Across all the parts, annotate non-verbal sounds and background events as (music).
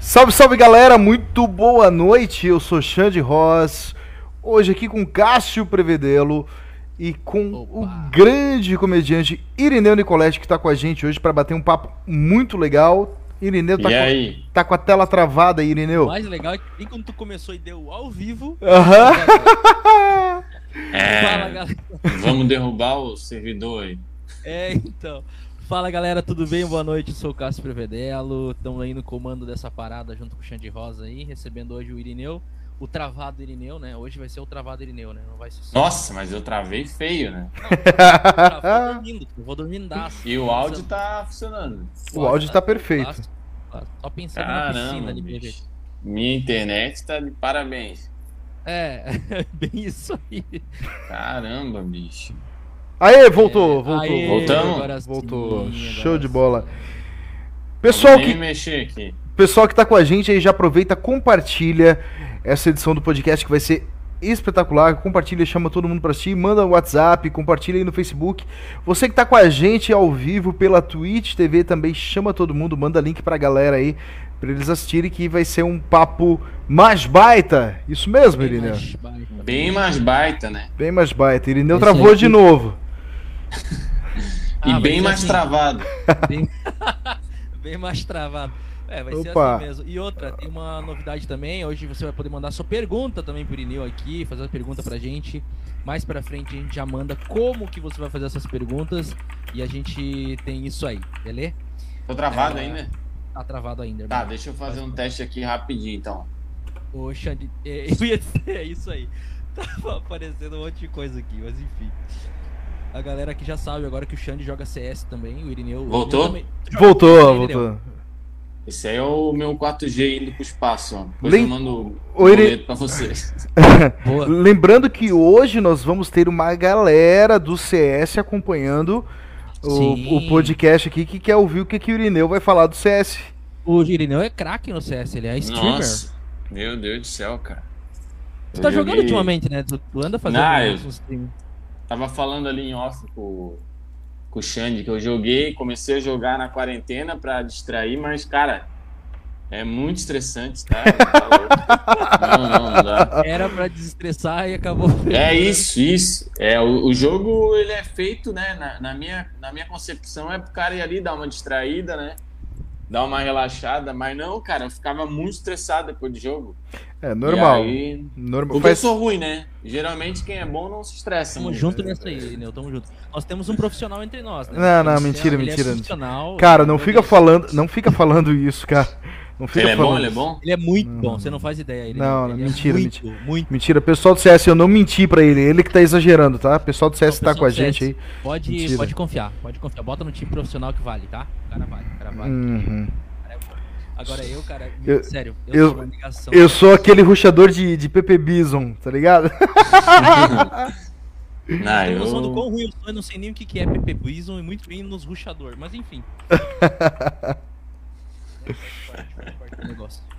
Salve, salve galera, muito boa noite. Eu sou Xande Ross. Hoje aqui com Cássio Prevedelo e com Opa. o grande comediante Irineu Nicoletti que está com a gente hoje para bater um papo muito legal. Irineu tá, E com, aí? tá com a tela travada aí, O Irineu. mais legal é que bem quando tu começou e deu ao vivo. Aham. (laughs) Fala, É, galera. vamos derrubar o servidor aí. É, então. Fala, galera, tudo bem? Boa noite. Eu sou o Cássio Prevedelo. Estamos aí no comando dessa parada junto com o Xande Rosa aí, recebendo hoje o Irineu. O travado Irineu, né? Hoje vai ser o travado Irineu, né? Não vai ser só. Nossa, mas eu travei feio, né? Eu vou dormindo, eu vou dormindo daço. E o áudio tá funcionando. O áudio tá perfeito. Só pensando na piscina Caramba, PV. bicho. Minha internet tá de parabéns. É, (laughs) bem isso aí. Caramba, bicho. Aê, voltou, É, voltou. aê, Voltamos? agora sim, Voltou. Show de bola. Pessoal que, mexer aqui. Pessoal que tá com a gente aí, já aproveita, compartilha essa edição do podcast que vai ser espetacular. Compartilha, chama todo mundo pra assistir, manda no WhatsApp, compartilha aí no Facebook. Você que tá com a gente ao vivo pela Twitch TV também, chama todo mundo, manda link pra galera aí, pra eles assistirem que vai ser um papo mais baita. Isso mesmo, Bem Irineu? mais baita. Bem mais baita, né? Bem mais baita. Irineu Esse travou aqui- de novo. (laughs) E Ah, bem ser mais assim. travado. Bem... (laughs) (laughs) bem mais travado. É, vai ser Opa. assim mesmo. E outra, tem uma novidade também. Hoje você vai poder mandar sua pergunta também pro Irineu aqui, fazer a pergunta pra gente. Mais pra frente a gente já manda como que você vai fazer essas perguntas. E a gente tem isso aí, beleza? Tô travado É. ainda? Tá travado ainda, Tá, irmão. deixa eu fazer um teste aqui rapidinho, então. Eu ia dizer é isso aí. Tava aparecendo um monte de coisa aqui, mas enfim. A galera aqui já sabe agora que o Xande joga CS também, o Irineu. o Voltou? Irineu também- Voltou, voltou. Esse aí é o meu 4G indo pro espaço, ó. Depois Lem- eu mando o Iri- pra vocês. (laughs) Boa. Lembrando que hoje nós vamos ter uma galera do CS acompanhando o, o podcast aqui que quer ouvir o que, que o Irineu vai falar do CS. O Irineu é craque no CS, ele é streamer. Nossa, meu Deus do céu, cara. Tu tá Eu jogando joguei- ultimamente, né? Tu, anda fazendo Não, eu- uns stream. Tava falando ali em off com, com o Xande que eu joguei, comecei a jogar na quarentena pra distrair, mas, cara, é muito estressante, tá? Tá não, não, não dá. Era pra desestressar e acabou. É isso, isso. É, o, o jogo, ele é feito, né, na, na minha, na minha concepção, é pro cara ir ali dar uma distraída, né? Dar uma relaxada, mas não, cara, eu ficava muito estressado depois do jogo. É normal. Aí, normal. porque eu Faz... sou ruim, né? Geralmente quem é bom não se estressa. Tamo junto nessa aí, Irineu, tamo junto. Nós temos um profissional entre nós, né? Não, não, é- mentira, mentira. É profissional, Cara, não fica falando, não fica falando isso, cara. Não fica Ele é bom, ele é bom? Ele é muito bom, você não faz ideia. Ele, Não, ele não, é mentira, muito, Muito. Mentira, pessoal do CS, eu não menti pra ele, ele que tá exagerando, tá? Pessoal do CS Não, tá com a gente aí. Pode, Mentira. pode confiar, pode confiar. Bota no time profissional que vale, tá? O cara vale, o cara vale. Uhum. O cara é bom. Agora eu, cara, Eu- sério, eu, eu- sou uma negação. Eu sou aquele ruxador de, de PP Bison, tá ligado? Não, (laughs) Tem noção do eu... quão ruim eu sou, eu não sei nem o que que é PP Bison e muito bem nos ruxador, mas enfim. (laughs)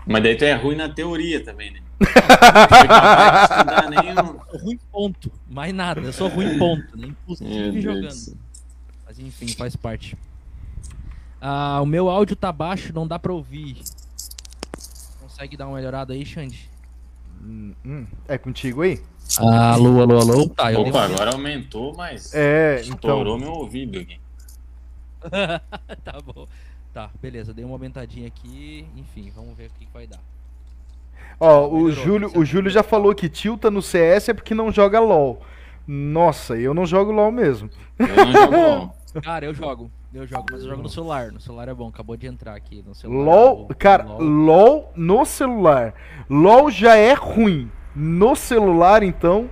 Mas daí tu é ruim na teoria também, né? (laughs) Estudar nenhum. Eu sou ruim ponto, mais nada, eu sou ruim ponto, né? Meu Impossível jogando. Mas enfim, faz parte. Ah, o meu áudio tá baixo, não dá pra ouvir. Consegue dar uma melhorada aí, Xande? Hum, hum. É contigo aí? Alô, alô, alô. Tá, eu Opa, agora aumentou, mas É, estourou então. meu ouvido aqui. (laughs) tá bom. Tá, beleza, dei uma aumentadinha aqui. Enfim, vamos ver o que, que vai dar. Ó, o Melhorou, Júlio, o Júlio já falou que tilta no CS é porque não joga LOL. Nossa, eu não jogo LOL mesmo. Eu não jogo (laughs) LOL. Cara, eu jogo. Eu jogo, mas eu jogo no celular. No celular é bom, acabou de entrar aqui no celular. LOL, O- cara, LOL. LOL no celular. LOL já é ruim. No celular, então.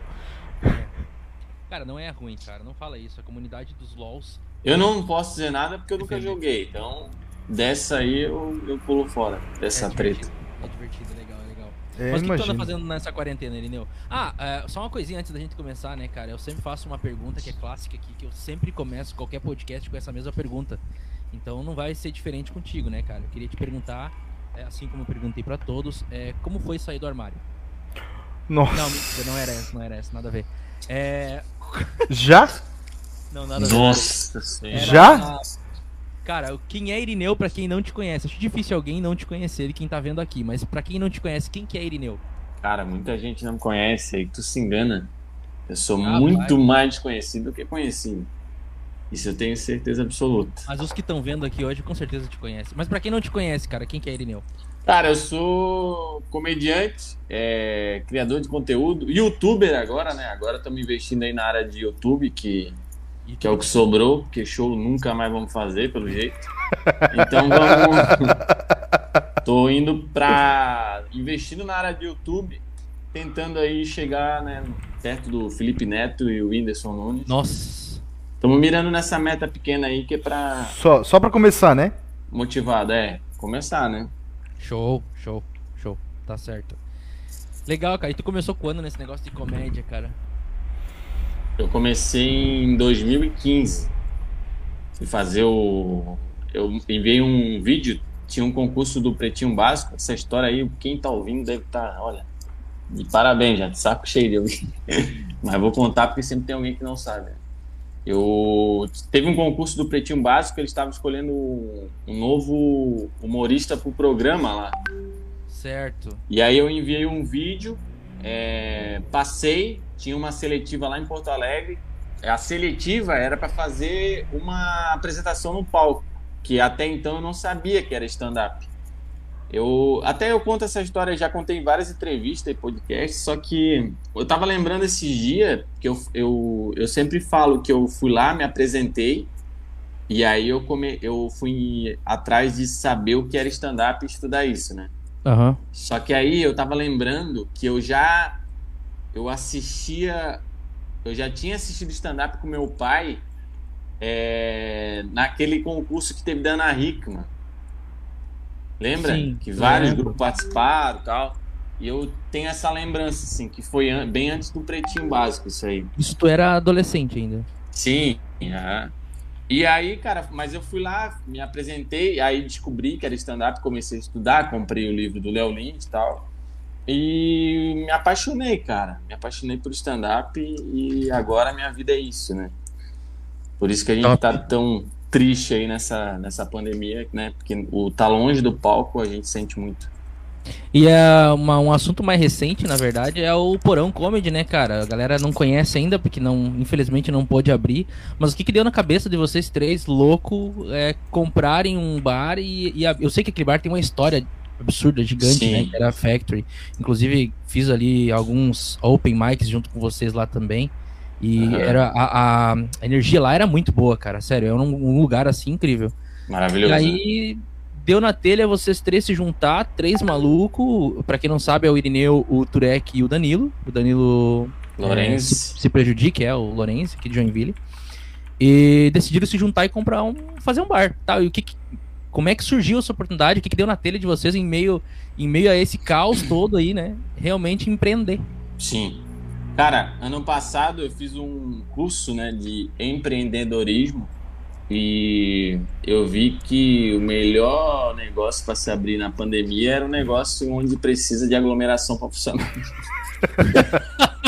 Cara, não é ruim, cara. Não fala isso. A comunidade dos LOLs. Eu não posso dizer nada porque eu nunca joguei. Então, dessa aí eu, eu pulo fora, dessa é treta. É divertido, legal, legal. É, Mas o que, que tu anda fazendo nessa quarentena, Irineu? Ah, é, só uma coisinha antes da gente começar, né, cara? Eu sempre faço uma pergunta que é clássica aqui, que eu sempre começo qualquer podcast com essa mesma pergunta. Então não vai ser diferente contigo, né, cara? Eu queria te perguntar, é, assim como eu perguntei pra todos, é, como foi sair do armário? Nossa. Não, mentira, não era essa, não era essa, nada a ver. É. Já? Não, nada a ver. Nossa Já? Cara, quem é Irineu pra quem não te conhece? Acho difícil alguém não te conhecer, quem tá vendo aqui, mas pra quem não te conhece, quem que é Irineu? Cara, muita gente não me conhece, aí tu se engana. Eu sou Ah, muito vai. mais desconhecido do que conhecido. Isso eu tenho certeza absoluta. Mas os que estão vendo aqui hoje com certeza te conhecem. Mas pra quem não te conhece, cara, quem que é Irineu? Cara, eu sou comediante, é, criador de conteúdo, youtuber agora, né? Agora estamos investindo aí na área de YouTube, que, que é o que sobrou, porque show nunca mais vamos fazer, pelo jeito. Então vamos. (laughs) Tô indo pra. investindo na área de YouTube, tentando aí chegar, né, perto do Felipe Neto e o Whindersson Nunes. Nossa. Estamos mirando nessa meta pequena aí que é pra Só, só pra começar, né? motivado, é, começar, né? Show, show, show. Tá certo. Legal, cara. E tu começou quando nesse negócio de comédia, cara? Eu comecei em 2015. Fui fazer o. Eu enviei um vídeo, tinha um concurso do Pretinho Básico. Essa história aí, quem tá ouvindo deve estar, olha, de parabéns já, de saco cheio de ouvir. (laughs) Mas vou contar porque sempre tem alguém que não sabe. Eu teve um concurso do Pretinho Básico, eles estavam escolhendo um novo humorista pro programa lá. Certo. E aí eu enviei um vídeo, é, passei, tinha uma seletiva lá em Porto Alegre. A seletiva era para fazer uma apresentação no palco, que até então eu não sabia que era stand-up. Eu até eu conto essa história, já contei em várias entrevistas e podcasts, só que eu tava lembrando esses dias que eu, eu, eu sempre falo que eu fui lá, me apresentei, e aí eu, come, eu fui atrás de saber o que era stand-up e estudar isso, né? Aham. Só que aí eu tava lembrando que eu já eu assistia, eu já tinha assistido stand-up com meu pai é, naquele concurso que teve da Ana Hickman. Lembra? Sim, que vários lembro. grupos participaram e tal. E eu tenho essa lembrança, assim, que foi an- bem antes do Pretinho Básico, isso aí. Isso tu era adolescente ainda. Sim, aham. E aí, cara, mas eu fui lá, me apresentei, aí descobri que era stand-up, comecei a estudar, comprei o livro do Léo Lins e tal. E me apaixonei, cara. Me apaixonei por stand-up e, agora a minha vida é isso, né? Por isso que a gente Top. tá tão triste aí nessa, nessa pandemia, né? Porque o tá longe do palco a gente sente muito. E é uma- um assunto mais recente, na verdade, é o Porão Comedy, né, cara? A galera não conhece ainda, porque não, infelizmente não pôde abrir. Mas o que, que deu na cabeça de vocês três, louco, é comprarem um bar e, e a- eu sei que aquele bar tem uma história absurda, gigante, Sim. né? Que era a Factory. Inclusive, fiz ali alguns open mics junto com vocês lá também. E Aham. era a, a- energia lá era muito boa, cara. Sério, era um, um lugar assim incrível. Maravilhoso. E né? aí deu na telha vocês três se juntar, três malucos. Pra quem não sabe, é o Irineu, o Turek e o Danilo. O Danilo é, Lourenço. se, se prejudica, é o Lourenço, aqui de Joinville. E decidiram se juntar e comprar um. fazer um bar. Tá? E o que- como é que surgiu essa oportunidade? O que, que deu na telha de vocês em meio, em meio a esse caos todo aí, né? Realmente empreender. Sim. Cara, ano passado eu fiz um curso né, de empreendedorismo e eu vi que o melhor negócio para se abrir na pandemia era um negócio onde precisa de aglomeração (laughs) para funcionar. (laughs)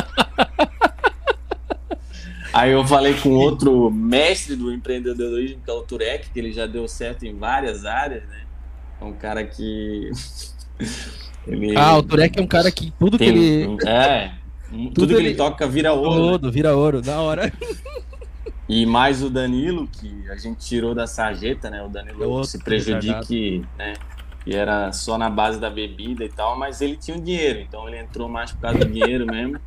Aí eu falei com outro mestre do empreendedorismo, que é o Turek, que ele já deu certo em várias áreas, né? É um cara que. (laughs) ele Ah, o Turek é um cara que tudo que tem- ele. É. Tudo, que ele, ele- toca vira ouro. né? Todo, vira ouro, da hora. E mais o Danilo, que a gente tirou da sarjeta, né? O Danilo outro se prejudique, né? Que era só na base da bebida e tal, mas ele tinha o dinheiro, então ele entrou mais por causa do dinheiro mesmo.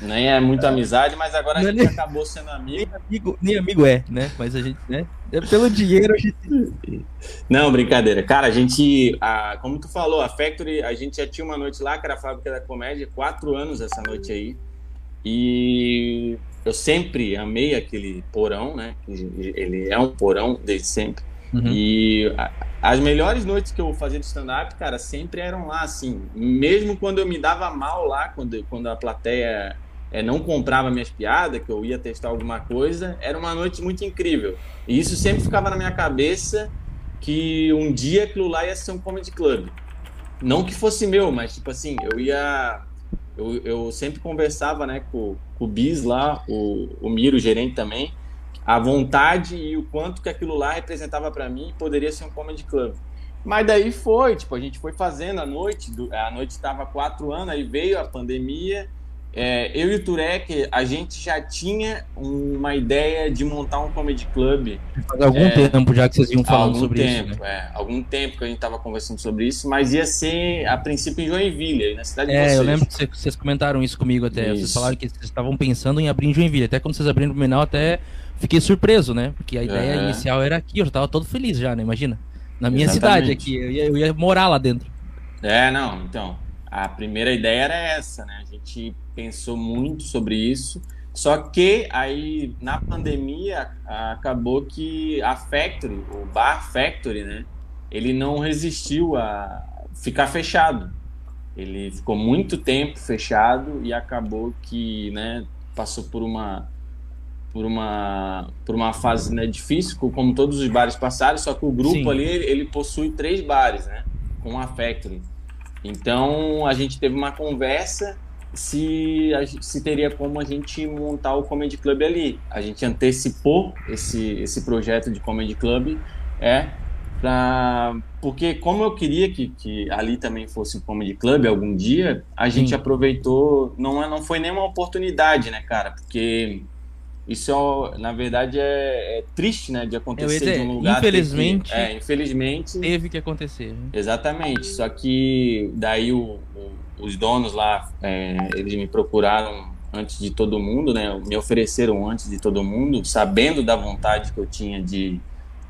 Nem é muita amizade, mas agora a Não, gente nem- acabou sendo amigo. Nem amigo, nem amigo é, né? Mas a gente, né? É pelo dinheiro a gente. Não, brincadeira. Cara, a gente, a, como tu falou, a Factory, a gente já tinha uma noite lá, que era a Fábrica da Comédia, quatro anos essa noite aí. E eu sempre amei aquele porão, né? Ele é um porão desde sempre. Uhum. E a- as melhores noites que eu fazia de stand-up, cara, sempre eram lá, assim. Mesmo quando eu me dava mal lá, quando, quando a plateia eh, não comprava minhas piadas, que eu ia testar alguma coisa, era uma noite muito incrível. E isso sempre ficava na minha cabeça que um dia aquilo lá ia ser um comedy club. Não que fosse meu, mas tipo assim, eu ia. Eu, eu sempre conversava né, com, com o Bis lá, o, o Miro, o gerente também, a vontade e o quanto que aquilo lá representava para mim poderia ser um comedy club. Mas daí foi, tipo, a gente foi fazendo a noite, a noite estava quatro anos, aí veio a pandemia, é, eu e o Turek, a gente já tinha uma ideia de montar um comedy club. Faz algum é, tempo já que vocês iam falando sobre tempo, isso. Né? É, algum tempo que a gente estava conversando sobre isso, mas ia ser a princípio em Joinville, aí na cidade é, de vocês. eu lembro que vocês comentaram isso comigo até. Isso. Vocês falaram que vocês estavam pensando em abrir em Joinville. Até quando vocês abriram o Blumenau, até fiquei surpreso, né? Porque a ideia inicial era aqui, eu já tava todo feliz já, né? Imagina. Na minha Exatamente. cidade aqui, eu ia, eu ia morar lá dentro. É, não, então. A primeira ideia era essa, né? A gente pensou muito sobre isso. Só que aí na pandemia acabou que a Factory, o Bar Factory, né? Ele não resistiu a ficar fechado. Ele ficou muito tempo fechado e acabou que, né, passou por uma por uma por uma fase né, difícil, como todos os bares passaram, só que o grupo Sim. ali ele, ele possui três bares, né, com a Factory. Então a gente teve uma conversa se, se teria como a gente montar o Comedy Club ali. A gente antecipou esse, esse projeto de Comedy Club, é, pra, porque como eu queria que, que ali também fosse o Comedy Club algum dia, a gente Sim. aproveitou, não, é, não foi nenhuma oportunidade, né, cara, porque isso, é, na verdade, é, é, triste, né, de acontecer dizer, de um lugar. Infelizmente. Que, é, infelizmente. Teve que acontecer. Né? Exatamente. Só que daí o, o, os donos lá, é, eles me procuraram antes de todo mundo, né? Me ofereceram antes de todo mundo, sabendo da vontade que eu tinha de,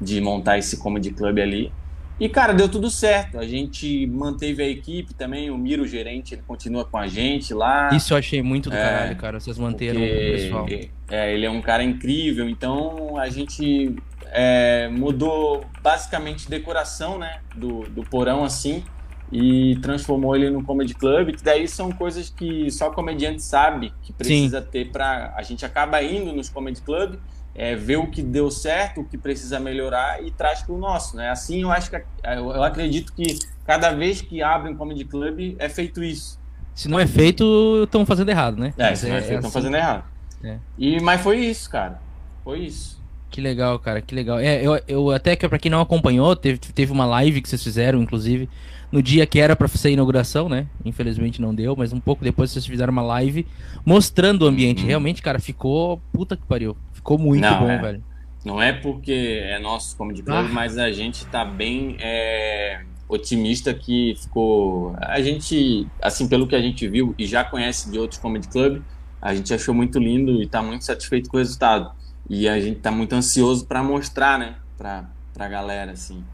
de montar esse comedy club ali. E, cara, deu tudo certo. A gente manteve a equipe também. O Miro, o gerente, ele continua com a gente lá. Isso eu achei muito do é, caralho, cara. Vocês manteram o pessoal. É, ele é um cara incrível. Então, a gente é, mudou basicamente decoração, né? Do, do porão, assim. E transformou ele no Comedy Club. Que daí são coisas que só comediante sabe que precisa Sim. ter pra... A gente acaba indo nos Comedy Club é, ver o que deu certo, o que precisa melhorar e traz para o nosso, né? Assim, eu acho que eu acredito que cada vez que abre um comedy club é feito isso. Se não é feito, estão fazendo errado, né? É, se não é, é feito, estão assim. fazendo errado. É. E mas foi isso, cara. Foi isso. Que legal, cara, que legal. É, eu, eu até que para quem não acompanhou, teve, teve uma live que vocês fizeram, inclusive, no dia que era para ser a inauguração, né? Infelizmente não deu, mas um pouco depois vocês fizeram uma live mostrando o ambiente. Uhum. Realmente, cara, ficou puta que pariu. Ficou muito não, bom, é. velho. Não é porque é nosso Comedy Club, ah. mas a gente tá bem é, otimista que ficou. A gente, assim, pelo que a gente viu e já conhece de outros Comedy Club, a gente achou muito lindo e tá muito satisfeito com o resultado. E a gente tá muito ansioso para mostrar, né, pra, pra galera, assim.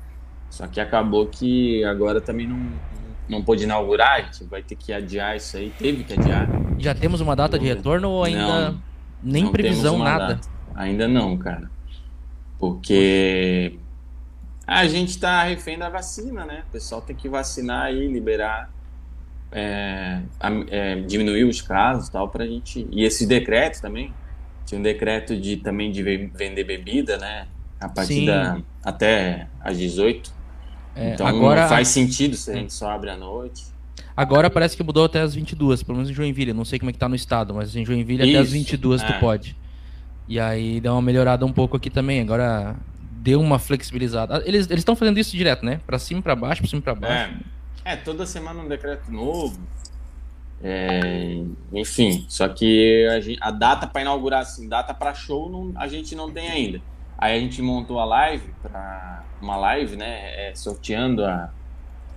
Só que acabou que agora também não, não pôde inaugurar, a gente vai ter que adiar isso aí, teve que adiar. Já temos uma data de retorno ou ainda não, nem não previsão, nada? Data. Ainda não, cara. Porque a gente tá refém da vacina, né? O pessoal tem que vacinar aí, liberar, é, é, diminuir os casos e tal, pra gente. E esses decretos também. Tinha um decreto de também de vender bebida, né? A partir Sim. da. até às 18. É, então agora... não faz sentido se a gente só abre à noite. Agora parece que mudou até as 22, pelo menos em Joinville. Não sei como é que tá no estado, mas em Joinville Isso, até as 22 é. tu pode. E aí dá uma melhorada um pouco aqui também. Agora deu uma flexibilizada. Eles estão fazendo isso direto, né? Pra cima, pra baixo, pra cima, pra baixo. É, é toda semana um decreto novo. É, enfim, só que a, gente, a data para inaugurar, assim, data para show, não, a gente não tem ainda. Aí a gente montou a live, pra, uma live, né? É, sorteando a,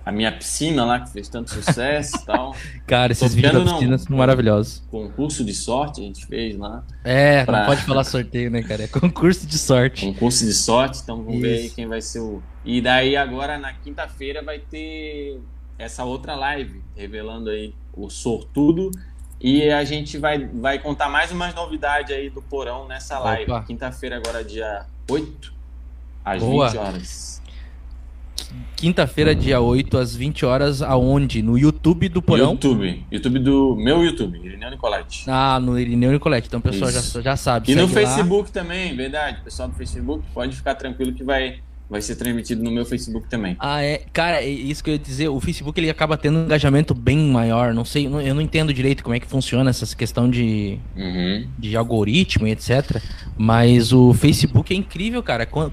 a minha piscina lá, que fez tanto sucesso e (laughs) tal. Cara, esses vídeos da piscina são maravilhosos. Concurso de sorte a gente fez lá. É, pra... não pode falar sorteio, né, cara? É concurso de sorte. Concurso de sorte, então vamos Isso. ver aí quem vai ser o. E daí agora na quinta-feira vai ter essa outra live, revelando aí o sortudo. E a gente vai, vai contar mais umas novidades aí do Porão nessa live. Quinta-feira, agora, dia 8, às Boa. 20 horas. Quinta-feira, dia 8, às 20 horas, aonde? No YouTube do Porão? YouTube. YouTube do meu YouTube, Irineu Nicolete. Ah, no Irineu Nicolete. Então o pessoal já, já sabe. E no Facebook lá. também, verdade. O pessoal do Facebook pode ficar tranquilo que vai, vai ser transmitido no meu Facebook também. Ah, é. Cara, é isso que eu ia dizer. O Facebook ele acaba tendo um engajamento bem maior. Não sei, eu não entendo direito como é que funciona essa questão de, Uhum. de algoritmo e etc. Mas o Facebook é incrível, cara. Quan-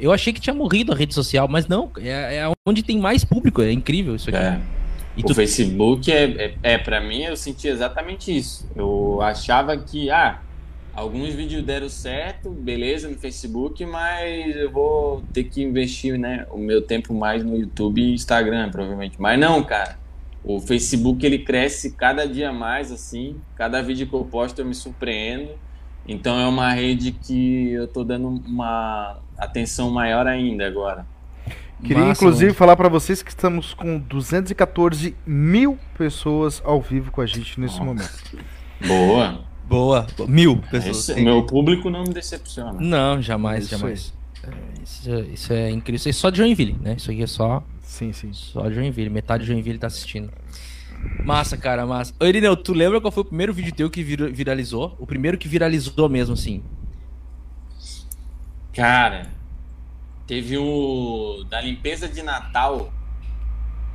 Eu achei que tinha morrido a rede social, mas não. É, é onde tem mais público. É incrível isso aqui. É. E o tu- Facebook é, é, é para mim, eu senti exatamente isso. Eu achava que, ah, alguns vídeos deram certo, beleza, no Facebook, mas eu vou ter que investir, né, o meu tempo mais no YouTube e Instagram, provavelmente. Mas não, cara. O Facebook ele cresce cada dia mais assim, cada vídeo que eu posto eu me surpreendo. Então é uma rede que eu tô dando uma atenção maior ainda agora. Queria Massa, inclusive mano. falar pra vocês que estamos com 214 mil pessoas ao vivo com a gente nesse Nossa. momento. Boa. Boa. Mil pessoas. Esse- meu público não me decepciona. Não, jamais, Isso jamais. É, Isso, é- isso é incrível. Isso é só de Joinville, né? Isso aqui é só, Sim, sim. só de Joinville. Metade de Joinville tá assistindo. Massa, cara, massa. Ô, Irineu, tu lembra qual foi o primeiro vídeo teu que vir- viralizou? O primeiro que viralizou mesmo, assim. Cara, teve o da limpeza de Natal.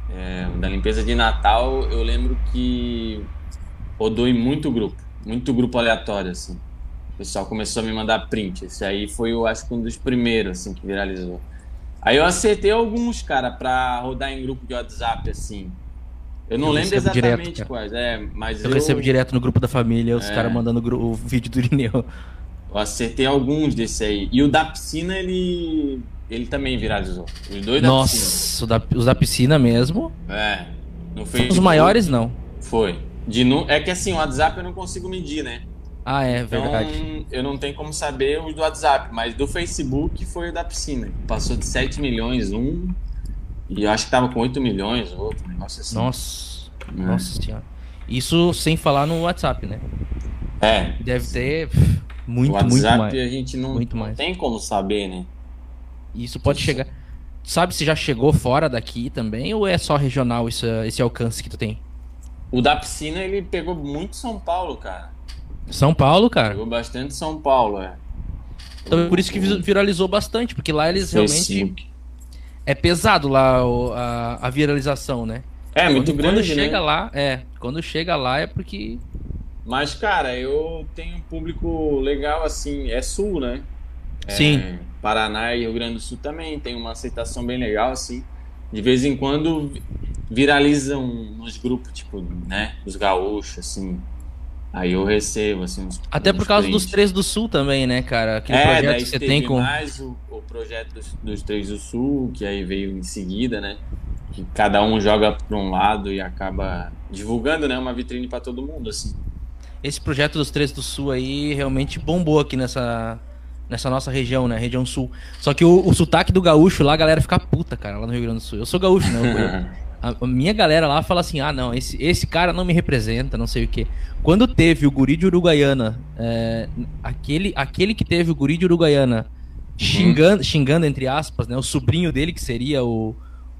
É, da limpeza de Natal, eu lembro que rodou em muito grupo, muito grupo aleatório, assim. O pessoal começou a me mandar print. Esse aí foi, eu acho que um dos primeiros, assim, que viralizou. Aí eu acertei alguns, cara, pra rodar em grupo de WhatsApp, assim. Eu não Eu lembro exatamente direto, quais, é, mas Eu, eu, recebo direto no grupo da família os É. caras mandando o vídeo do Irineu. Eu acertei alguns desse aí. E o da piscina, ele, ele também viralizou. Os dois da piscina. Nossa, o da- os da piscina mesmo. É. No Os Facebook maiores, não. Foi. De nu... É que assim, o WhatsApp eu não consigo medir, né? Ah, é Então verdade. eu não tenho como saber os do WhatsApp, mas do Facebook foi o da piscina. Passou de 7 milhões um. E eu acho que tava com 8 milhões outro, negócio assim. Nossa, É. nossa senhora. Isso sem falar no WhatsApp, né? É. Deve ter muito, o muito WhatsApp mais. a gente não, Muito mais. tem como saber, né? Isso pode chegar. Sabe se já chegou fora daqui também ou é só regional esse, esse alcance que tu tem? O da piscina ele pegou muito São Paulo, cara. São Paulo, cara. Pegou bastante São Paulo, é. Então por isso que vi- viralizou bastante, porque lá eles realmente. Facebook. É pesado lá a, a viralização, né? É, muito quando, grande, quando chega né? lá, é. Quando chega lá é porque. Mas, cara, eu tenho um público legal, assim, é sul, né? É, Sim. Paraná e Rio Grande do Sul também tem uma aceitação bem legal, assim. De vez em quando vi- viralizam nos grupos, tipo, né? Os gaúchos, assim. Aí eu recebo, assim, uns, Até uns por causa dos três do sul também, né, cara? Aquele É, projeto que você tem com. mais o, o projeto dos, dos Três do Sul, que aí veio em seguida, né? Que cada um joga para um lado e acaba divulgando, né? Uma vitrine para todo mundo, assim. Esse projeto dos três do sul aí realmente bombou aqui nessa. Nessa nossa região, né? Região sul. Só que o, o sotaque do gaúcho lá, a galera fica puta, cara, lá no Rio Grande do Sul. Eu sou gaúcho, né? Eu- (laughs) A, minha galera lá fala assim: ah, não, esse, esse cara não me representa, não sei o quê. Quando teve o guri de Uruguaiana, é, aquele, aquele que teve o guri de Uruguaiana xingando, xingando, entre aspas, né? O sobrinho dele, que seria o,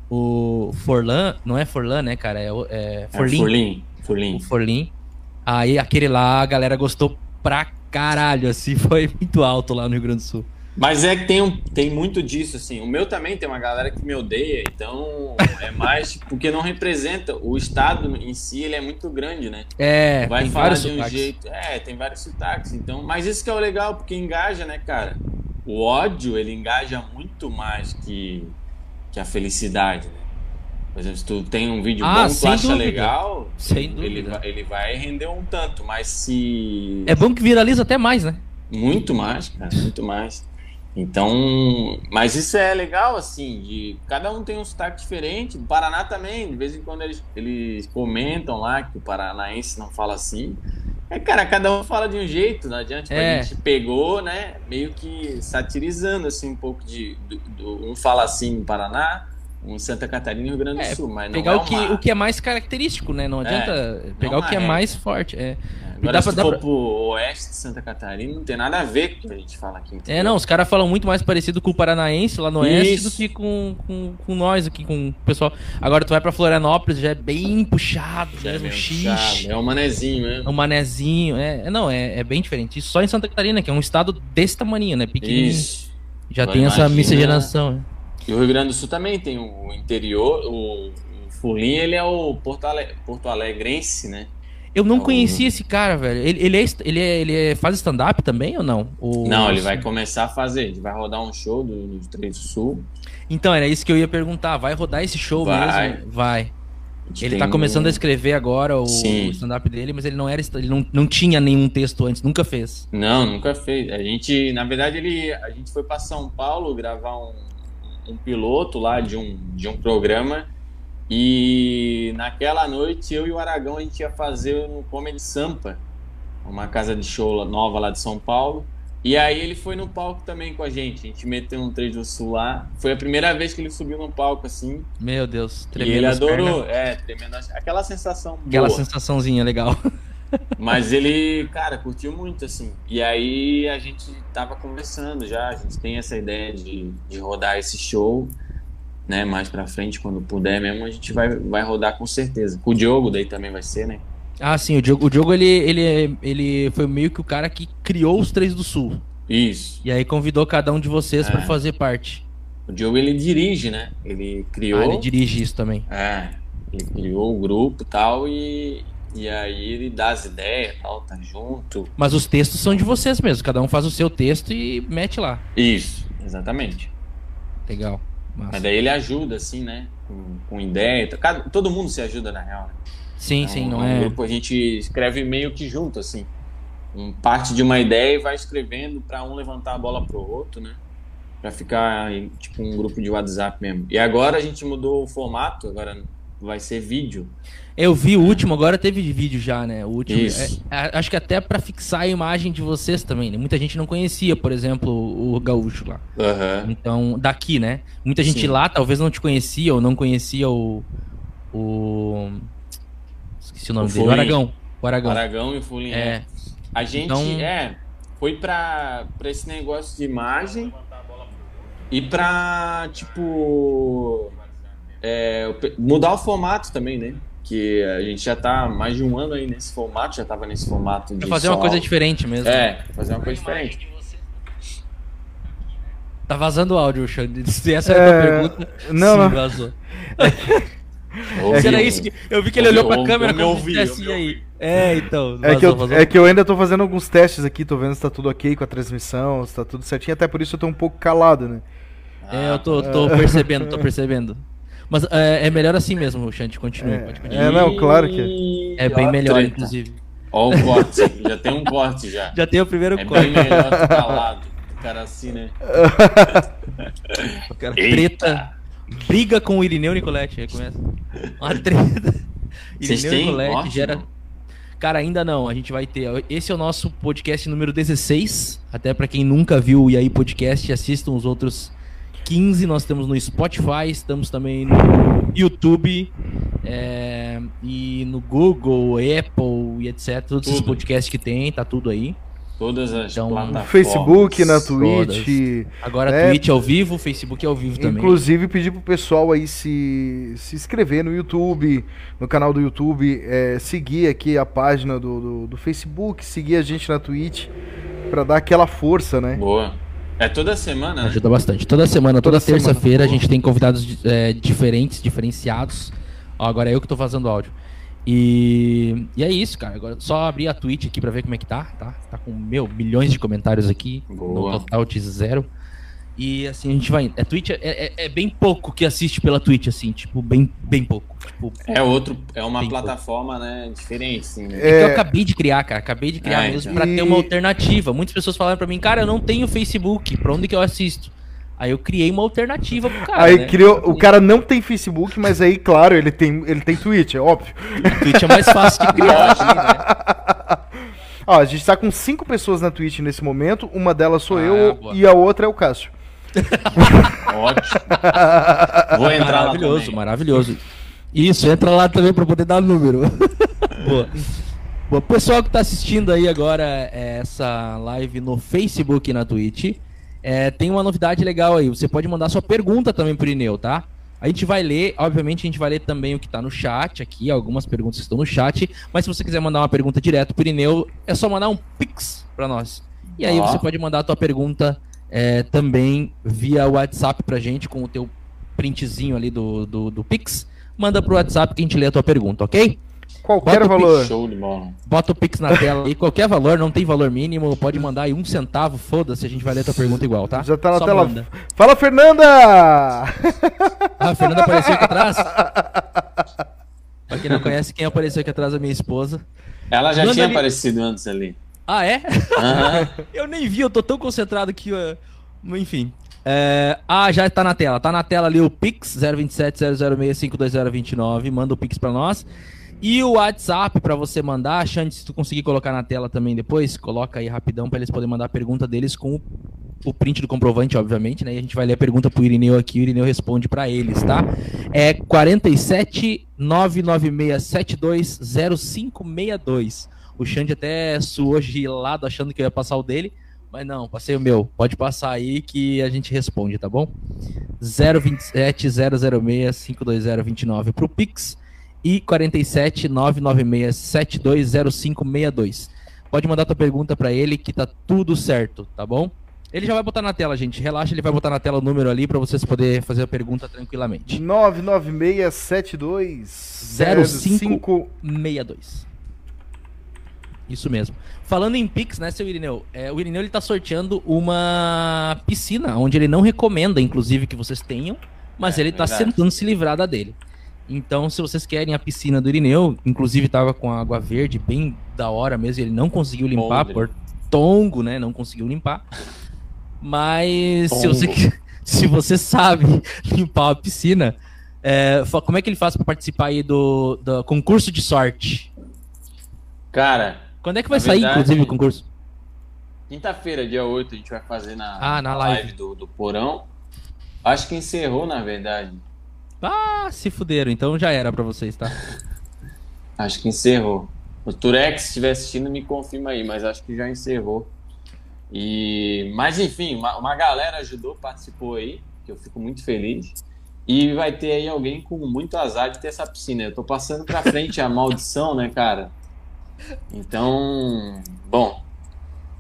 o Forlan, não é Forlan, né, cara? É, é É, Forlin. Furlim. Furlim. O Forlin. Aí aquele lá, a galera gostou pra caralho, assim, (laughs) foi muito alto lá no Rio Grande do Sul. Mas é que tem, um, tem muito disso, assim. O meu também tem uma galera que me odeia, então é mais (laughs) porque não representa. O estado em si, ele é muito grande, né? É, Vai tem falar vários de um sotaques. jeito. É, tem vários sotaques. Então, mas isso que é o legal, porque engaja, né, cara? O ódio, ele engaja muito mais que, que a felicidade, né? Por exemplo, se tu tem um vídeo Ah, bom, tu acha dúvida. legal, Sem ele, dúvida. vai, ele vai render um tanto. Mas se. É bom que viraliza até mais, né? Muito mais, cara, muito mais. Então, mas isso é legal, assim, de cada um tem um sotaque diferente. O Paraná também, de vez em quando eles, eles comentam lá que o paranaense não fala assim. É, cara, cada um fala de um jeito, não adianta. Tipo, É. A gente pegou, né, meio que satirizando, assim, um pouco de. do- do- um fala assim no Paraná, um Santa Catarina e Rio Grande do É, Sul, mas não Pegar é o, que, o que é mais característico, né? Não adianta pegar uma o que é mais forte. É, Agora, dá se pra- dá for pro oeste de Santa Catarina, não tem nada a ver com o que a gente fala aqui. é entendeu? não, os caras falam muito mais parecido com o paranaense lá no oeste Isso. do que com, com, com nós aqui, com o pessoal. Agora tu vai pra Florianópolis, já é bem puxado Já é meio xixi. É um manezinho mesmo. É um manezinho, é, é- não, é, é bem diferente. Isso só em Santa Catarina, que é um estado desse tamanho, né? Pequenininho. Isso. Já Agora tem essa imagina- miscigenação. né? E o Rio Grande do Sul também tem o interior, o, o Fulim, ele é o Porto, Ale, Porto Alegrense, né? Eu não Então- conhecia esse cara, velho. Ele, ele, é, ele, é, ele é- faz stand-up também ou não? Ou- Não, ele vai começar a fazer, ele vai rodar um show do, do Três do Sul. Então, era isso que eu ia perguntar. Vai rodar esse show Vai. mesmo? Vai. Ele tá começando um- a escrever agora o stand-up dele, mas ele não era ele não, não tinha nenhum texto antes, nunca fez. Não, nunca fez. A gente, na verdade, ele, a gente foi para São Paulo gravar um, um piloto lá de um, de um programa. E naquela noite eu e o Aragão a gente ia fazer no Comedy Sampa, uma casa de show nova lá de São Paulo. E aí ele foi no palco também com a gente. A gente meteu um trecho do sul lá. Foi a primeira vez que ele subiu no palco assim. Meu Deus, e tremendo. ele as adorou. pernas. É, tremendo. Aquela sensação Aquela boa. sensaçãozinha legal. (laughs) Mas ele, cara, curtiu muito, assim. E aí a gente tava conversando já, a gente tem essa ideia de, de rodar esse show, né? Mais pra frente, quando puder mesmo, a gente vai, vai rodar com certeza. Com o Diogo daí também vai ser, né? Ah, sim, o Diogo, o Diogo ele, ele, ele foi meio que o cara que criou os Três do Sul. Isso. E aí convidou cada um de vocês É. pra fazer parte. O Diogo ele dirige, né? Ele criou. Ah, ele dirige isso também. É, ele criou o grupo e tal, e, e aí ele dá as ideias e tal, tá junto. Mas os textos são de vocês mesmo. Cada um faz o seu texto e mete lá. Isso, exatamente. Legal. Massa. Mas daí ele ajuda, assim, né? Com, com ideia. e tal. Cada- todo mundo se ajuda, na real, né? Sim, sim, não é. grupo a gente escreve meio que junto, assim. Um, parte de uma ideia e vai escrevendo para um levantar a bola pro outro, né? Pra ficar tipo um grupo de WhatsApp mesmo. E agora a gente mudou o formato, agora vai ser vídeo. Eu vi o último, agora teve vídeo já, né? O último. Isso. é- é- acho que até pra fixar a imagem de vocês também, né? Muita gente não conhecia, por exemplo, o Gaúcho lá. Aham. Então, daqui, né? Muita gente Sim. lá talvez não te conhecia ou não conhecia o. O. Esqueci o nome O dele. O. Aragão. O Aragão. Aragão e Fulim. É. A gente, Então- é, foi pra, pra esse negócio de imagem e pra, tipo, é, mudar o formato também, né? Que a gente já tá há mais de um ano aí nesse formato, já tava nesse formato de Pra fazer uma coisa áudio. diferente mesmo. É, fazer uma coisa diferente. Tá vazando o áudio, Xande. (laughs) Se essa era a É, tua pergunta. não, sim, não. vazou. Ouvi, (laughs) Se era ouvi. isso que. Eu vi que ele olhou pra Eu- câmera como ouvi, e aí. ouvi. É, então. É que, eu, vazou, vazou. é que eu ainda tô fazendo alguns testes aqui, tô vendo se tá tudo ok com a transmissão, se tá tudo certinho, até por isso eu tô um pouco calado, né? É, eu tô, tô percebendo, tô percebendo. Mas é, é melhor assim mesmo, Xande. Continue, É. pode continuar. É, não, claro que É bem Ó, melhor, treta. inclusive. Ó o corte, já tem um corte já. Já tem o primeiro É corte. bem melhor tu calado. O cara assim, né? (laughs) Cara, Eita. treta. Briga com o Irineu Nicoletti, aí começa. Uma treta. Irineu têm Nicoletti morte, gera. Cara, ainda não, a gente vai ter. Esse é o nosso podcast número 16. Até pra quem nunca viu o E aí Podcast, assistam os outros 15. Nós temos no Spotify, estamos também no YouTube, é, e no Google, Apple e etc. Todos esses Tudo. podcasts que tem, tá tudo aí. Todas as Então, No plataformas. Facebook, na Todas. Twitch. Agora É. Twitch ao vivo, Facebook ao vivo também. Inclusive pedir pro pessoal aí se, se inscrever no YouTube, no canal do YouTube, é, seguir aqui a página do, do, do Facebook, seguir a gente na Twitch, pra dar aquela força, né? Boa. É toda semana, né? Ajuda bastante. Toda semana, toda, Toda terça-feira, a gente tem convidados é, diferentes, diferenciados. Ó, agora é eu que tô fazendo áudio. E, e é isso, cara. Agora só abrir a Twitch aqui pra ver como é que tá. Tá, tá com, meu, milhões de comentários aqui. Boa. No total de zero. E assim a gente vai indo. É, Twitch é, é, é bem pouco que assiste pela Twitch, assim, tipo, bem, bem pouco. Tipo, É outro, é uma plataforma, né, diferente, assim, né? É que eu acabei de criar, cara. Acabei de criar É, mesmo então. pra ter uma alternativa. Muitas pessoas falaram pra mim, cara, eu não tenho Facebook, pra onde que eu assisto? Aí eu criei uma alternativa pro cara. aí né? criou. O cara não tem Facebook, mas aí, claro, ele tem, ele tem Twitch, é óbvio. O Twitch é mais fácil de criar, (laughs) assim, né? Ó, a gente tá com cinco pessoas na Twitch nesse momento, uma delas sou Ah, eu boa. e a outra é o Cássio. (laughs) Ótimo. Vou entrar lá maravilhoso, também. maravilhoso. Isso, entra lá também pra poder dar o número. (laughs) Boa. Bom, pessoal que tá assistindo aí agora é, essa live no Facebook e na Twitch, é, tem uma novidade legal aí. Você pode mandar sua pergunta também pro Ineu, tá? A gente vai ler, obviamente a gente vai ler também o que tá no chat aqui, algumas perguntas que estão no chat, mas se você quiser mandar uma pergunta direto pro Ineu, é só mandar um pix pra nós. E aí Ó. você pode mandar a tua pergunta é, também via WhatsApp pra gente com o teu printzinho ali do, do, do Pix. Manda pro WhatsApp que a gente lê a tua pergunta, ok? Qualquer Bota valor. Show. Bota o Pix na (laughs) tela aí, qualquer valor, não tem valor mínimo, pode mandar aí um centavo, foda-se, a gente vai ler a tua pergunta igual, tá? Já tá na Só tela. manda. Fala, Fernanda! Ah, a Fernanda apareceu aqui atrás. (laughs) Pra quem não conhece, quem apareceu aqui atrás é minha esposa. Ela já Manda tinha ali. aparecido antes ali. Ah, é? (laughs) Eu nem vi, eu tô tão concentrado que. ó, Enfim. É, ah, já tá na tela. Tá na tela ali o Pix 027-006-52029. Manda o Pix pra nós. E o WhatsApp pra você mandar. Xande, se tu conseguir colocar na tela também depois, coloca aí rapidão pra eles poderem mandar a pergunta deles com o, o print do comprovante, obviamente, né? E a gente vai ler a pergunta pro Irineu aqui. O Irineu responde pra eles, tá? É 47 996 72 0562. O Xande até suou gelado achando que eu ia passar o dele. Mas não, passei o meu. Pode passar aí que a gente responde, tá bom? 027 006 52029 pro Pix e 47 996 720562. Pode mandar tua pergunta pra ele que tá tudo certo, tá bom? Ele já vai botar na tela, gente. Relaxa, ele vai botar na tela o número ali pra vocês poderem fazer a pergunta tranquilamente. 99672 05 62. Isso mesmo. Falando em Pix, né, seu Irineu? É, o Irineu ele tá sorteando uma piscina, onde ele não recomenda, inclusive, que vocês tenham, mas É, ele tá verdade. tentando se livrar da dele. Então, se vocês querem a piscina do Irineu, inclusive tava com água verde, bem da hora mesmo, ele não conseguiu limpar Podre. por tongo, né? Não conseguiu limpar. Mas se você, (laughs) se você sabe (laughs) limpar a piscina, é, como é que ele faz pra participar aí do, do concurso de sorte? Cara, Quando é que vai Na sair, verdade- inclusive, o concurso? quinta-feira, dia 8, a gente vai fazer na, Ah, na live. do, do Porão. Acho que encerrou, na verdade. Ah, se fuderam, então já era pra vocês, tá? (laughs) Acho que encerrou. O Turex, se estiver assistindo, me confirma aí, mas acho que já encerrou. E, mas enfim, uma, uma galera ajudou, participou aí, que eu fico muito feliz. E vai ter aí alguém com muito azar de ter essa piscina. Eu tô passando pra frente a maldição, né, cara? Então, bom,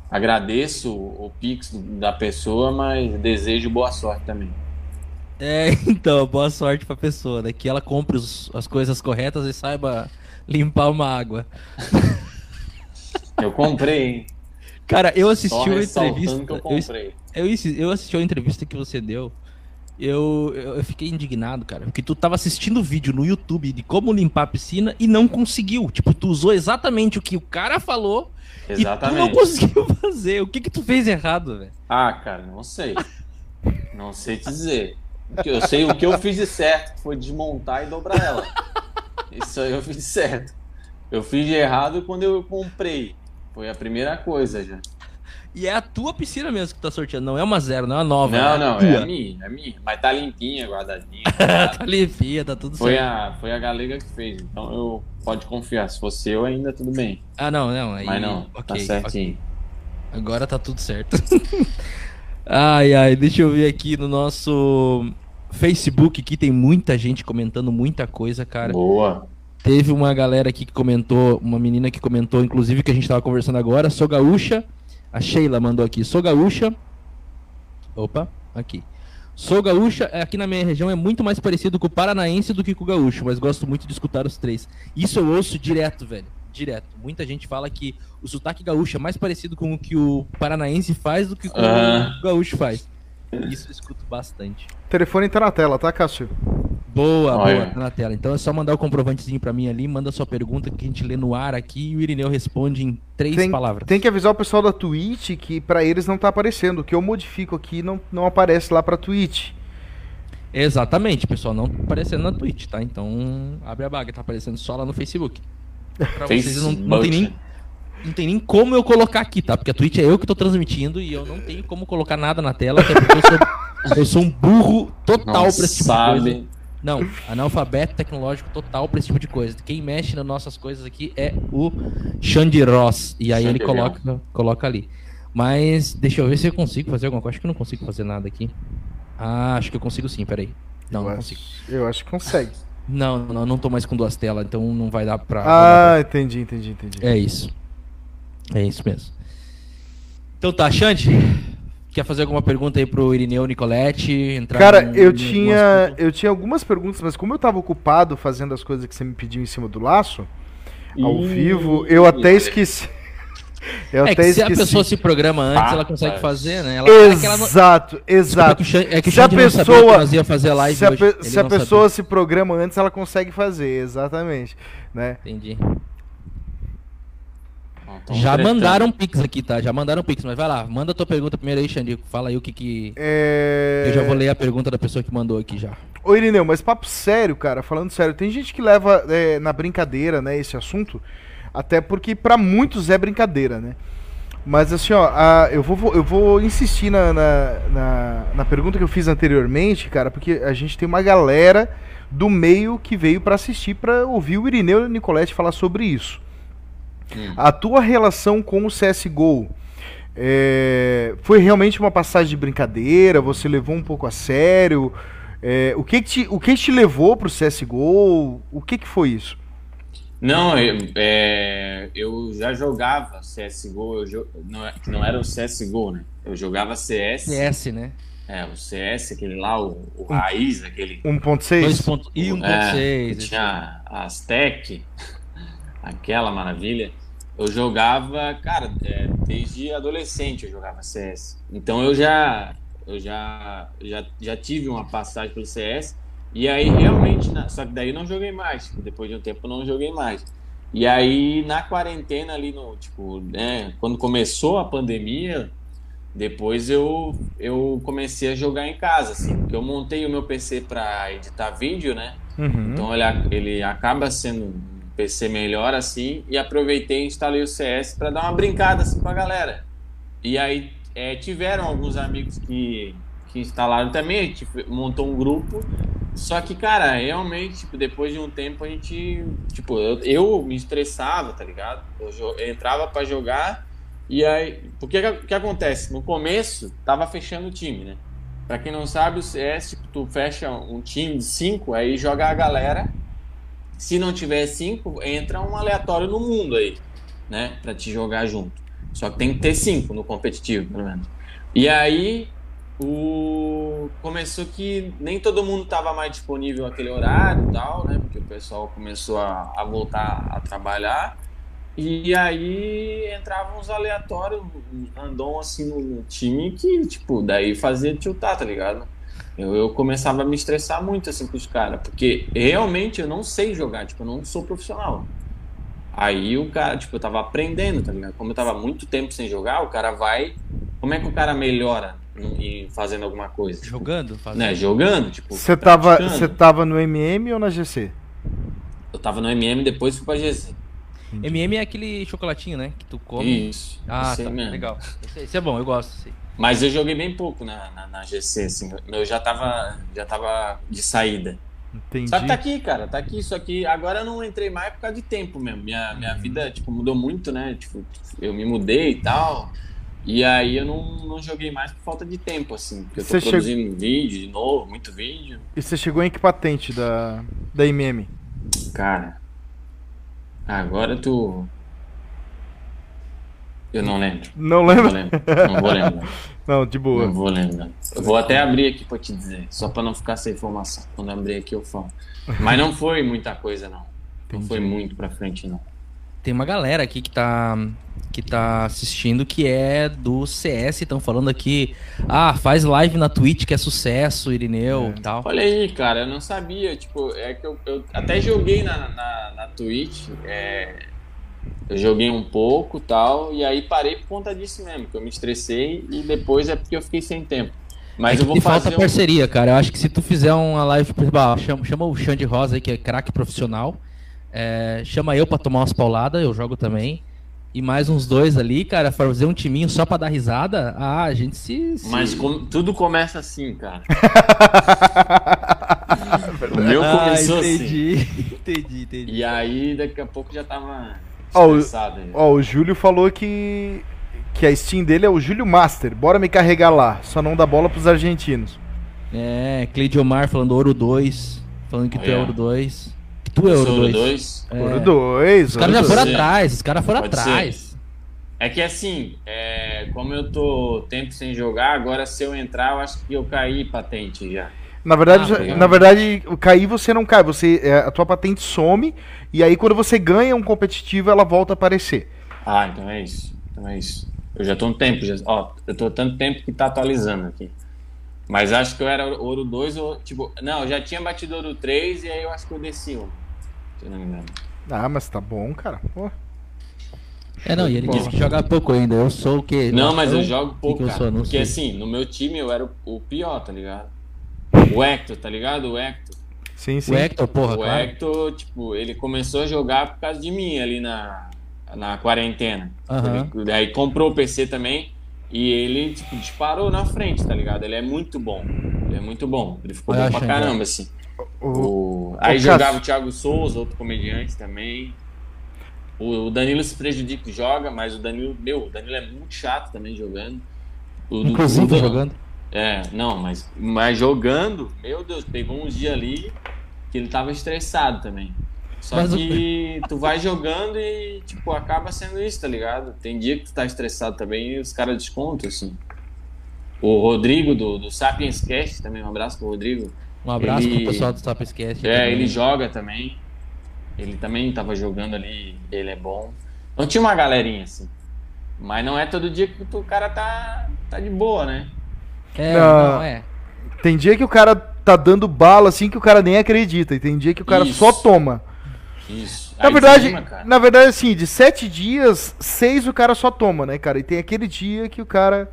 agradeço o, pix da pessoa, mas desejo boa sorte também. É, (laughs) então, boa sorte pra pessoa, né? Que ela compre os- as coisas corretas e saiba limpar uma água. Eu comprei, hein? Cara, eu assisti Só uma entrevista. que eu Eu, comprei. eu, assi- eu assisti uma entrevista que você deu. Eu, eu, fiquei indignado, cara. Porque tu tava assistindo vídeo no YouTube de como limpar a piscina e não conseguiu. Tipo, tu usou exatamente o que o cara falou e tu não Exatamente. conseguiu (laughs) fazer. O que que tu fez errado, velho? Ah, cara, não sei. Não sei te dizer. Eu sei o que eu fiz de certo, foi desmontar e dobrar ela. Isso aí eu fiz certo. Eu fiz de errado quando eu comprei. Foi a primeira coisa já. E é a tua piscina mesmo que tá sorteando, não é uma zero, não é uma nova. Não, a não, é a minha, é a minha. Mas tá limpinha, guardadinha. (laughs) tá limpinha, tá tudo Foi certo. a, foi a galega que fez. Então eu pode confiar. Se fosse eu, ainda tudo bem. Ah, não, não. Aí, Mas não, ok, tá certinho. Agora tá tudo certo. (laughs) ai, ai, deixa eu ver aqui no nosso Facebook que tem muita gente comentando muita coisa, cara. Boa. Teve uma galera aqui que comentou, uma menina que comentou, inclusive, que a gente tava conversando agora. Sou gaúcha. A Sheila mandou aqui. Sou gaúcha. Opa, aqui. Sou gaúcha. Aqui na minha região é muito mais parecido com o paranaense do que com o gaúcho, mas gosto muito de escutar os três. Isso eu ouço direto, velho. Direto. Muita gente fala que o sotaque gaúcho é mais parecido com o que o paranaense faz do que com Ah. o gaúcho faz. Isso eu escuto bastante. O telefone tá na tela, tá, Cássio? Boa, Olha. boa, tá na tela. Então é só mandar o comprovantezinho pra mim ali, manda sua pergunta que a gente lê no ar aqui e o Irineu responde em três Tem, palavras. tem que avisar o pessoal da Twitch que pra eles não tá aparecendo. O que eu modifico aqui não, não aparece lá pra Twitch. Exatamente, pessoal, não tá aparecendo na Twitch, tá? Então abre a baga, tá aparecendo só lá no Facebook. Pra vocês não, não tem nem não tem nem como eu colocar aqui, tá? Porque a Twitch é eu que tô transmitindo e eu não tenho como colocar nada na tela, até porque eu sou, eu sou um burro total Não pra esse tipo de coisa. sabe. Não, analfabeto tecnológico total pra esse tipo de coisa. Quem mexe nas nossas coisas aqui é o Xande Ross. E aí ele Xande coloca, coloca ali. Mas deixa eu ver se eu consigo fazer alguma coisa. Acho que eu não consigo fazer nada aqui. Ah, acho que eu consigo sim, peraí. Não, eu, não acho, consigo. eu acho que consegue. Não, não, não tô mais com duas telas, então não vai dar pra. Ah, entendi, entendi, entendi. É isso. É isso mesmo. Então tá, Xande. Quer fazer alguma pergunta aí pro Irineu Nicoletti? Entrar Cara, no- eu no tinha, eu tinha algumas perguntas, mas como eu tava ocupado fazendo as coisas que você me pediu em cima do laço, ao Ih, vivo, eu até esqueci. (laughs) Eu É até que se a esqueci. pessoa se programa antes, ela consegue fazer, né? Ela, é que ela não- Exato, Desculpa, exato. que o Xande- é que o Se a não pessoa- que nós ia fazer a live Se a, pe- se a não pessoa sabia. se programa antes, ela consegue fazer, exatamente. Né? Entendi. Não, tão Já tretando. mandaram pix aqui, tá? Já mandaram pix, mas vai lá, manda a tua pergunta primeiro aí, Xande. Fala aí o que que... É... Eu já vou ler a pergunta da pessoa que mandou aqui já. Ô Irineu, mas papo sério, cara, falando sério, tem gente que leva é, na brincadeira, né, esse assunto, até porque pra muitos é brincadeira, né? Mas assim, ó, a- eu, vou, eu vou insistir na, na, na, na pergunta que eu fiz anteriormente, cara, porque a gente tem uma galera do meio que veio pra assistir, pra ouvir o Irineu e o Nicolete falar sobre isso. Hum. A tua relação com o CSGO é, foi realmente uma passagem de brincadeira? Você levou um pouco a sério? É, o que que te, o que te levou pro CSGO? O que que foi isso? Não, eu, é, eu já jogava CSGO, eu jo- não, é- não era o CSGO, né? Eu jogava CS, CS, né? é, o CS, aquele lá, o, o raiz, aquele 1.6? 2.1 e É, 1.6. que tinha a Aztec, aquela maravilha. Eu jogava, cara, é, desde adolescente eu jogava CS. Então eu já, eu já, já, já tive uma passagem pelo CS. E aí realmente, na- só que daí eu não joguei mais. tipo, Depois de um tempo não joguei mais. E aí na quarentena ali no, tipo, né, quando começou a pandemia, depois eu, eu comecei a jogar em casa, assim, porque eu montei o meu PC para editar vídeo, né? Uhum. Então ele, ele acaba sendo PC melhor assim e aproveitei e instalei o CS para dar uma brincada assim a galera. E aí é, tiveram alguns amigos que, que instalaram também, a gente montou um grupo. Só que, cara, realmente, tipo, depois de um tempo a gente, tipo, eu, eu me estressava, tá ligado? Eu, eu entrava para jogar e aí, porque que, que acontece? No começo tava fechando o time, né? Pra quem não sabe, o CS, tipo, tu fecha um time de cinco, aí joga a galera. Se não tiver cinco, entra um aleatório no mundo aí, né? Pra te jogar junto. Só que tem que ter cinco no competitivo, pelo menos. E aí, o... começou que nem todo mundo tava mais disponível aquele horário e tal, né? Porque o pessoal começou a, a voltar a trabalhar. E aí entravam uns aleatórios, random assim no time que, tipo, daí fazia tiltar, tá ligado? Eu, eu começava a me estressar muito assim com os caras, porque realmente eu não sei jogar, tipo, eu não sou profissional. Aí o cara, tipo, eu tava aprendendo, tá ligado? Como eu tava muito tempo sem jogar, o cara vai. Como é que o cara melhora em fazendo alguma coisa? Tipo, Jogando? Fazendo. né, jogando, tipo. Você tava, você tava no MM ou na GC? Eu tava no MM depois fui pra GC. MM é aquele chocolatinho, né? Que tu come. Isso. Ah, tá. mesmo. Legal. Esse, esse é bom, eu gosto. Esse. Mas eu joguei bem pouco na, na, na GC, assim. Eu já tava, já tava de saída. Entendi. Só que tá aqui, cara, tá aqui. Só que agora eu não entrei mais por causa de tempo mesmo. Minha, minha Uhum. vida, tipo, mudou muito, né? Tipo, eu me mudei e tal. E aí eu não, não joguei mais por falta de tempo, assim. Porque eu tô Você chegou- produzindo vídeo de novo, muito vídeo. E você chegou em que patente da, da MM? Cara, agora tu. Eu não lembro. Não Não lembra? lembro. Não vou lembrar. (laughs) Não, de boa. Não vou lembrar. Eu vou até abrir aqui pra te dizer, só pra não ficar sem informação. Quando eu abrir aqui eu falo. Mas não foi muita coisa, não. Não Entendi. foi muito pra frente, não. Tem uma galera aqui que tá, que tá assistindo que é do CS. Estão falando aqui. Ah, faz live na Twitch que é sucesso, Irineu É. e tal. Olha aí, cara, eu não sabia. Tipo, é que eu, eu até joguei na, na, na Twitch. é, eu joguei um pouco tal. E aí parei por conta disso mesmo, que eu me estressei e depois é porque eu fiquei sem tempo. Mas É eu vou fazer. falta um- parceria, cara. Eu acho que se tu fizer uma live, por exemplo, ah, chama, chama o Xande Rosa aí, que é craque profissional. é, chama eu pra tomar umas pauladas, eu jogo também. E mais uns dois ali, cara, fazer um timinho só pra dar risada. Ah, a gente se. se- Mas com- tudo começa assim, cara. (laughs) o meu Ah, começou assim. entendi. (laughs) entendi, entendi. E aí, daqui a pouco já tava Ó, o-. Ó, o Júlio falou que que a Steam dele é o Júlio Master. Bora me carregar lá. Só não dá bola pros argentinos. É, Cleidiomar falando Ouro 2. Falando que tu é. Ouro 2. Que tu é Ouro Soro 2. dois. É. Ouro 2. Os caras já foram atrás, os caras foram Pode atrás. É que assim, é, como eu tô tempo sem jogar, agora se eu entrar, eu acho que eu caí patente já. Na verdade, Ah, na verdade, o cair você não cai, você é, a tua patente some e aí quando você ganha um competitivo ela volta a aparecer. Ah, então é isso. Então é isso. Eu já tô um tempo, já, ó, eu tô tanto tempo que tá atualizando aqui. Mas acho que eu era ouro 2 ou, tipo, não, eu já tinha batido ouro 3 e aí eu acho que eu desci um. Se eu não me engano. Ah, mas tá bom, cara. Pô. É, não, e ele disse que joga pouco ainda. Eu sou o quê? Não, mas eu Então, jogo o que pouco, que eu cara. sou? Não porque sei. assim, no meu time eu era o, o pior, tá ligado? O Hector, tá ligado? O Hector. Sim, sim. O Hector, porra, o claro. Hector, tipo, ele começou a jogar por causa de mim ali na, na quarentena. Aham. Ele, daí comprou o PC também e ele, tipo, disparou na frente, tá ligado? Ele é muito bom. Ele é muito bom. Ele ficou Olha bom pra Xandão. caramba, assim. O- O... Aí Ô, jogava o Thiago Souza, outro comediante também. O o Danilo se prejudica e joga, mas o Danilo, meu, o Danilo é muito chato também jogando. O Inclusive o do- jogando. É, não, mas, mas jogando, meu Deus, pegou uns dias ali que ele tava estressado também. Só Mas o- que tu vai jogando e, tipo, acaba sendo isso, tá ligado? Tem dia que tu tá estressado também e os caras descontam, assim. O Rodrigo do, do Sapiens Cast também, um abraço pro Rodrigo. Um abraço Ele- pro pessoal do Tapescast. É, ele joga também. Ele também tava jogando ali, ele é bom. Então tinha uma galerinha, assim. Mas não é todo dia que tu- o cara tá, tá de boa, né? É, Não. não, é. Tem dia que o cara tá dando bala assim que o cara nem acredita. E tem dia que o cara Isso. só toma. Isso. Na Aí verdade, na verdade, assim, de sete dias, seis o cara só toma, né, cara? E tem aquele dia que o cara.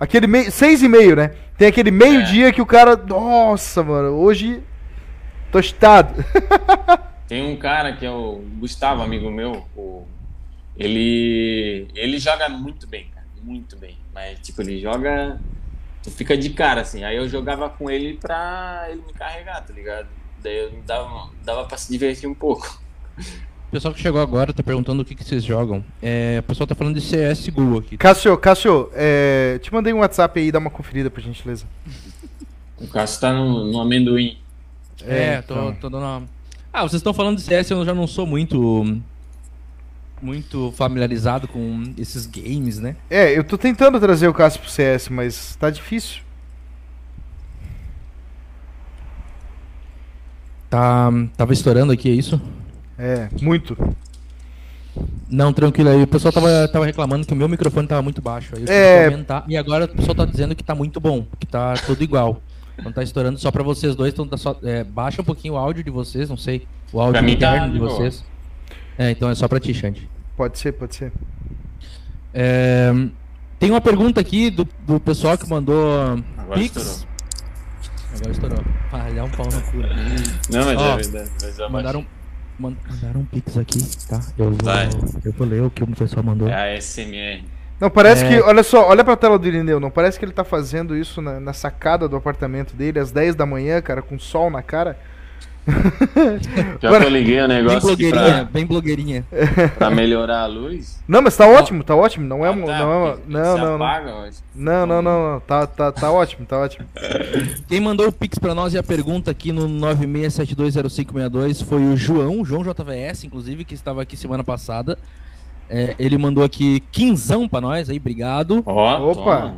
Aquele meio. Seis e meio, né? Tem aquele meio É. dia que o cara. Nossa, mano, hoje. Tostado. (laughs) Tem um cara que é o Gustavo, amigo meu. o- Ele. Ele joga muito bem, cara. Muito bem. Mas, tipo, ele joga. Tu fica de cara, assim. Aí eu jogava com ele pra ele me carregar, tá ligado? Daí eu dava, dava pra se divertir um pouco. O pessoal que chegou agora tá perguntando o que, que vocês jogam. É, o pessoal tá falando de CSGO aqui. Cássio, Cássio, é, te mandei um WhatsApp aí, dá uma conferida, por gentileza. O Cássio tá no, no amendoim. É, tô, então. tô dando uma... Ah, vocês estão falando de CS, eu já não sou muito. Muito familiarizado com esses games, né? É, eu tô tentando trazer o Cássio pro CS, mas tá difícil. Tá, tava estourando aqui, é isso? É, muito. Não, tranquilo aí. O pessoal tava, tava reclamando que o meu microfone tava muito baixo. Aí eu É. aumentar. E agora o pessoal tá dizendo que tá muito bom, que tá tudo igual. Não tá estourando só pra vocês dois, então tá só, é, baixa um pouquinho o áudio de vocês, não sei. O áudio tá interno de de boa. É, então é só pra ti, Xande. Pode ser, pode ser. É, tem uma pergunta aqui do, do pessoal que mandou Agora Pix. estourou. Agora estourou. Falhar um pau no cu. Não, mas Ó, é verdade. Mas é Mandaram, man- mandaram um pix aqui, tá? Eu vou, Vai. eu vou ler o que o pessoal mandou. É a SMR. Não, parece É. que. Olha só, olha pra tela do Irineu. Não parece que ele tá fazendo isso na, na sacada do apartamento dele às 10 da manhã, cara, com sol na cara? (laughs) Já Agora- que eu liguei o Bem negócio aqui blogueirinha, pra, bem blogueirinha. pra melhorar a luz. Não, mas tá ótimo, tá ótimo. Não é. Ah, uma- tá, não, é porque não, não, não. apaga. Não, não, não, não. Tá, tá, tá ótimo, tá ótimo. Quem mandou o pix pra nós e a pergunta aqui no 96720562 foi o João, João JVS, inclusive, que estava aqui semana passada. É, ele mandou aqui quinzão pra nós, aí, obrigado. Ó, Opa. toma.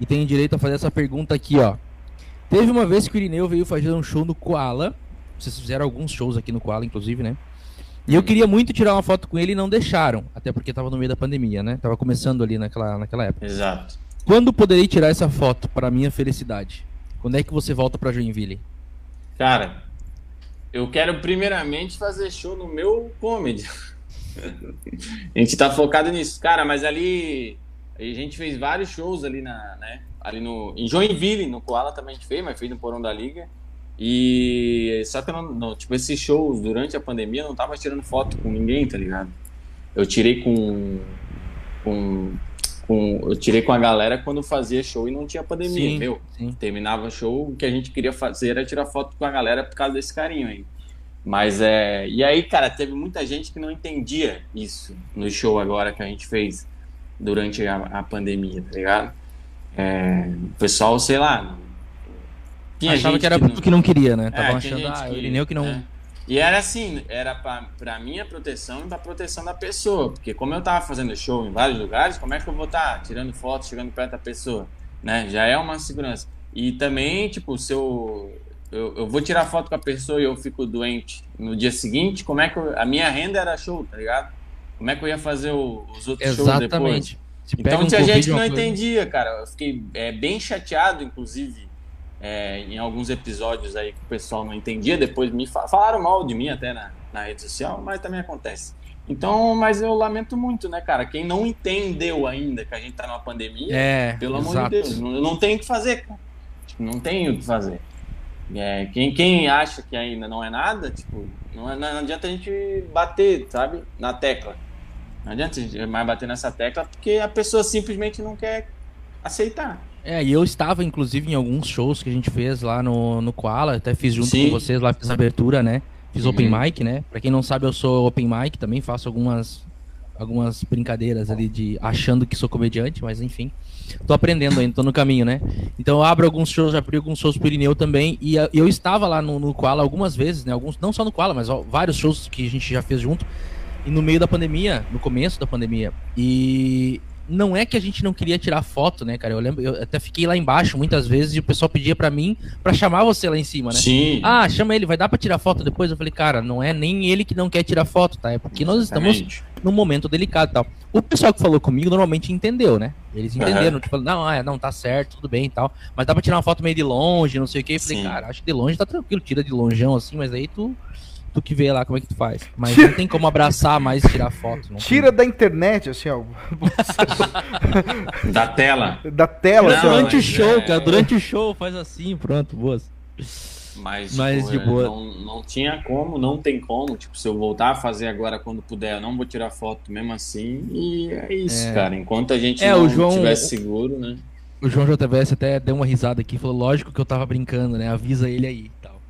E tem direito a fazer essa pergunta aqui, ó. Teve uma vez que o Irineu veio fazer um show no Koala. Vocês fizeram alguns shows aqui no Koala, inclusive, né? E eu queria muito tirar uma foto com ele e não deixaram. Até porque tava no meio da pandemia, né? Tava começando ali naquela, naquela época. Exato. Quando poderei tirar essa foto para minha felicidade? Quando é que você volta pra Joinville? Cara, eu quero primeiramente fazer show no meu comedy. (laughs) a gente tá focado nisso. Cara, mas ali a gente fez vários shows ali na, né? Ali no em Joinville, no Koala também a gente fez, mas fez no Porão da Liga. E só que eu não, não- tipo esses shows durante a pandemia eu não tava tirando foto com ninguém, tá ligado? Eu tirei com com, com eu tirei com a galera quando fazia show e não tinha pandemia, Sim, meu sim. terminava show, o que a gente queria fazer era tirar foto com a galera por causa desse carinho aí. Mas é. E aí, cara, teve muita gente que não entendia isso no show agora que a gente fez durante a, a pandemia, tá ligado? É, o pessoal, sei lá. Tinha Achava que era não- porque não queria, né? Tava é, achando, ah, o Irineu que não. é. E era assim, era pra, pra minha proteção e pra proteção da pessoa. Porque como eu tava fazendo show em vários lugares, como é que eu vou estar tá tirando foto, chegando perto da pessoa? Né? Já é uma segurança. E também, tipo, se eu, eu, eu vou tirar foto com a pessoa e eu fico doente no dia seguinte, como é que eu, a minha renda era show, tá ligado? Como é que eu ia fazer o, os outros Exatamente. shows depois? Se Então um tinha gente que não coisa- entendia, cara. Eu fiquei é, bem chateado, inclusive, é, em alguns episódios aí que o pessoal não entendia. Depois me fa- falaram mal de mim até na, na rede social, mas também acontece. Então, mas eu lamento muito, né, cara? Quem não entendeu ainda que a gente tá numa pandemia, É, pelo amor exato. de Deus, não, não tem o que fazer, cara. Tipo, não tem o que fazer. É, quem, quem acha que ainda não é nada, tipo, não, é- não adianta a gente bater, sabe, na tecla. Não adianta a gente mais bater nessa tecla porque a pessoa simplesmente não quer aceitar. É, e eu estava, inclusive, em alguns shows que a gente fez lá no, no Koala, até fiz junto Sim. com vocês lá, fiz abertura, né? Fiz open Uhum. mic, né? Pra quem não sabe, eu sou open mic, também faço algumas algumas brincadeiras ali de achando que sou comediante, mas enfim. Tô aprendendo ainda, tô no caminho, né? Então eu abro alguns shows, já abri alguns shows pro Irineu também, e eu estava lá no, no Koala algumas vezes, né? Alguns, não só no Koala, mas ó, vários shows que a gente já fez junto, e no meio da pandemia, no começo da pandemia. E não é que a gente não queria tirar foto, né, cara? Eu lembro, eu até fiquei lá embaixo muitas vezes e o pessoal pedia pra mim pra chamar você lá em cima, né? Sim. Ah, chama ele, vai dar pra tirar foto depois? Eu falei, cara, não é nem ele que não quer tirar foto, tá? É porque nós estamos Exatamente. num momento delicado e tal. O pessoal que falou comigo normalmente entendeu, né? Eles entenderam, tipo, não, ah, não, tá certo, tudo bem e tal. Mas dá pra tirar uma foto meio de longe, não sei o que. Eu falei, Sim. cara, acho que de longe tá tranquilo, tira de longeão assim, mas aí tu, tu que vê lá como é que tu faz. Mas não tem como abraçar mais e tirar foto. não tem. Tira da internet, assim, ó. Da tela. da tela, Não, assim. Durante o mas show, é- cara, durante o show faz assim, pronto, boas. Mas, Mas tipo, de é, boa. Não, não tinha como, não tem como. Tipo, se eu voltar a fazer agora quando puder, eu não vou tirar foto mesmo assim. E é isso, É. cara. Enquanto a gente É, não João- tivesse seguro, né? O João JVS até deu uma risada aqui, falou, lógico que eu tava brincando, né? Avisa ele aí e tal.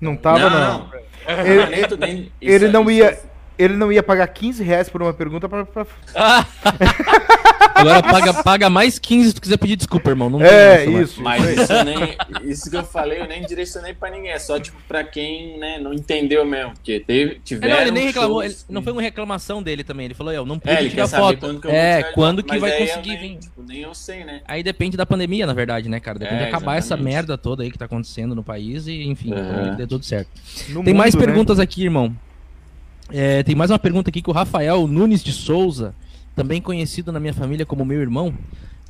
Não tava, não. Ele, tu- nem- ele isso- não ia- Ele não ia pagar 15 reais por uma pergunta pra. pra- (laughs) Agora paga, paga mais 15 se tu quiser pedir desculpa, irmão. Não É, mas- isso. Mas isso, nem, isso que eu falei, eu nem direcionei pra ninguém. É só, tipo, pra quem né, não entendeu mesmo. Porque teve, É, tiveram não, ele nem reclamou, ele- não foi uma reclamação dele também. Ele falou, eu não pude É, tirar foto. quando que eu vou é, quando que vai conseguir nem, vir. Tipo, nem eu sei, né? Aí depende da pandemia, na verdade, né, cara? Depende É, de acabar essa merda toda aí que tá acontecendo no país e, enfim, que dê tudo certo. no Tem mais mundo, né? perguntas aqui, irmão. É, tem mais uma pergunta aqui que o Rafael Nunes de Souza, também conhecido na minha família como meu irmão,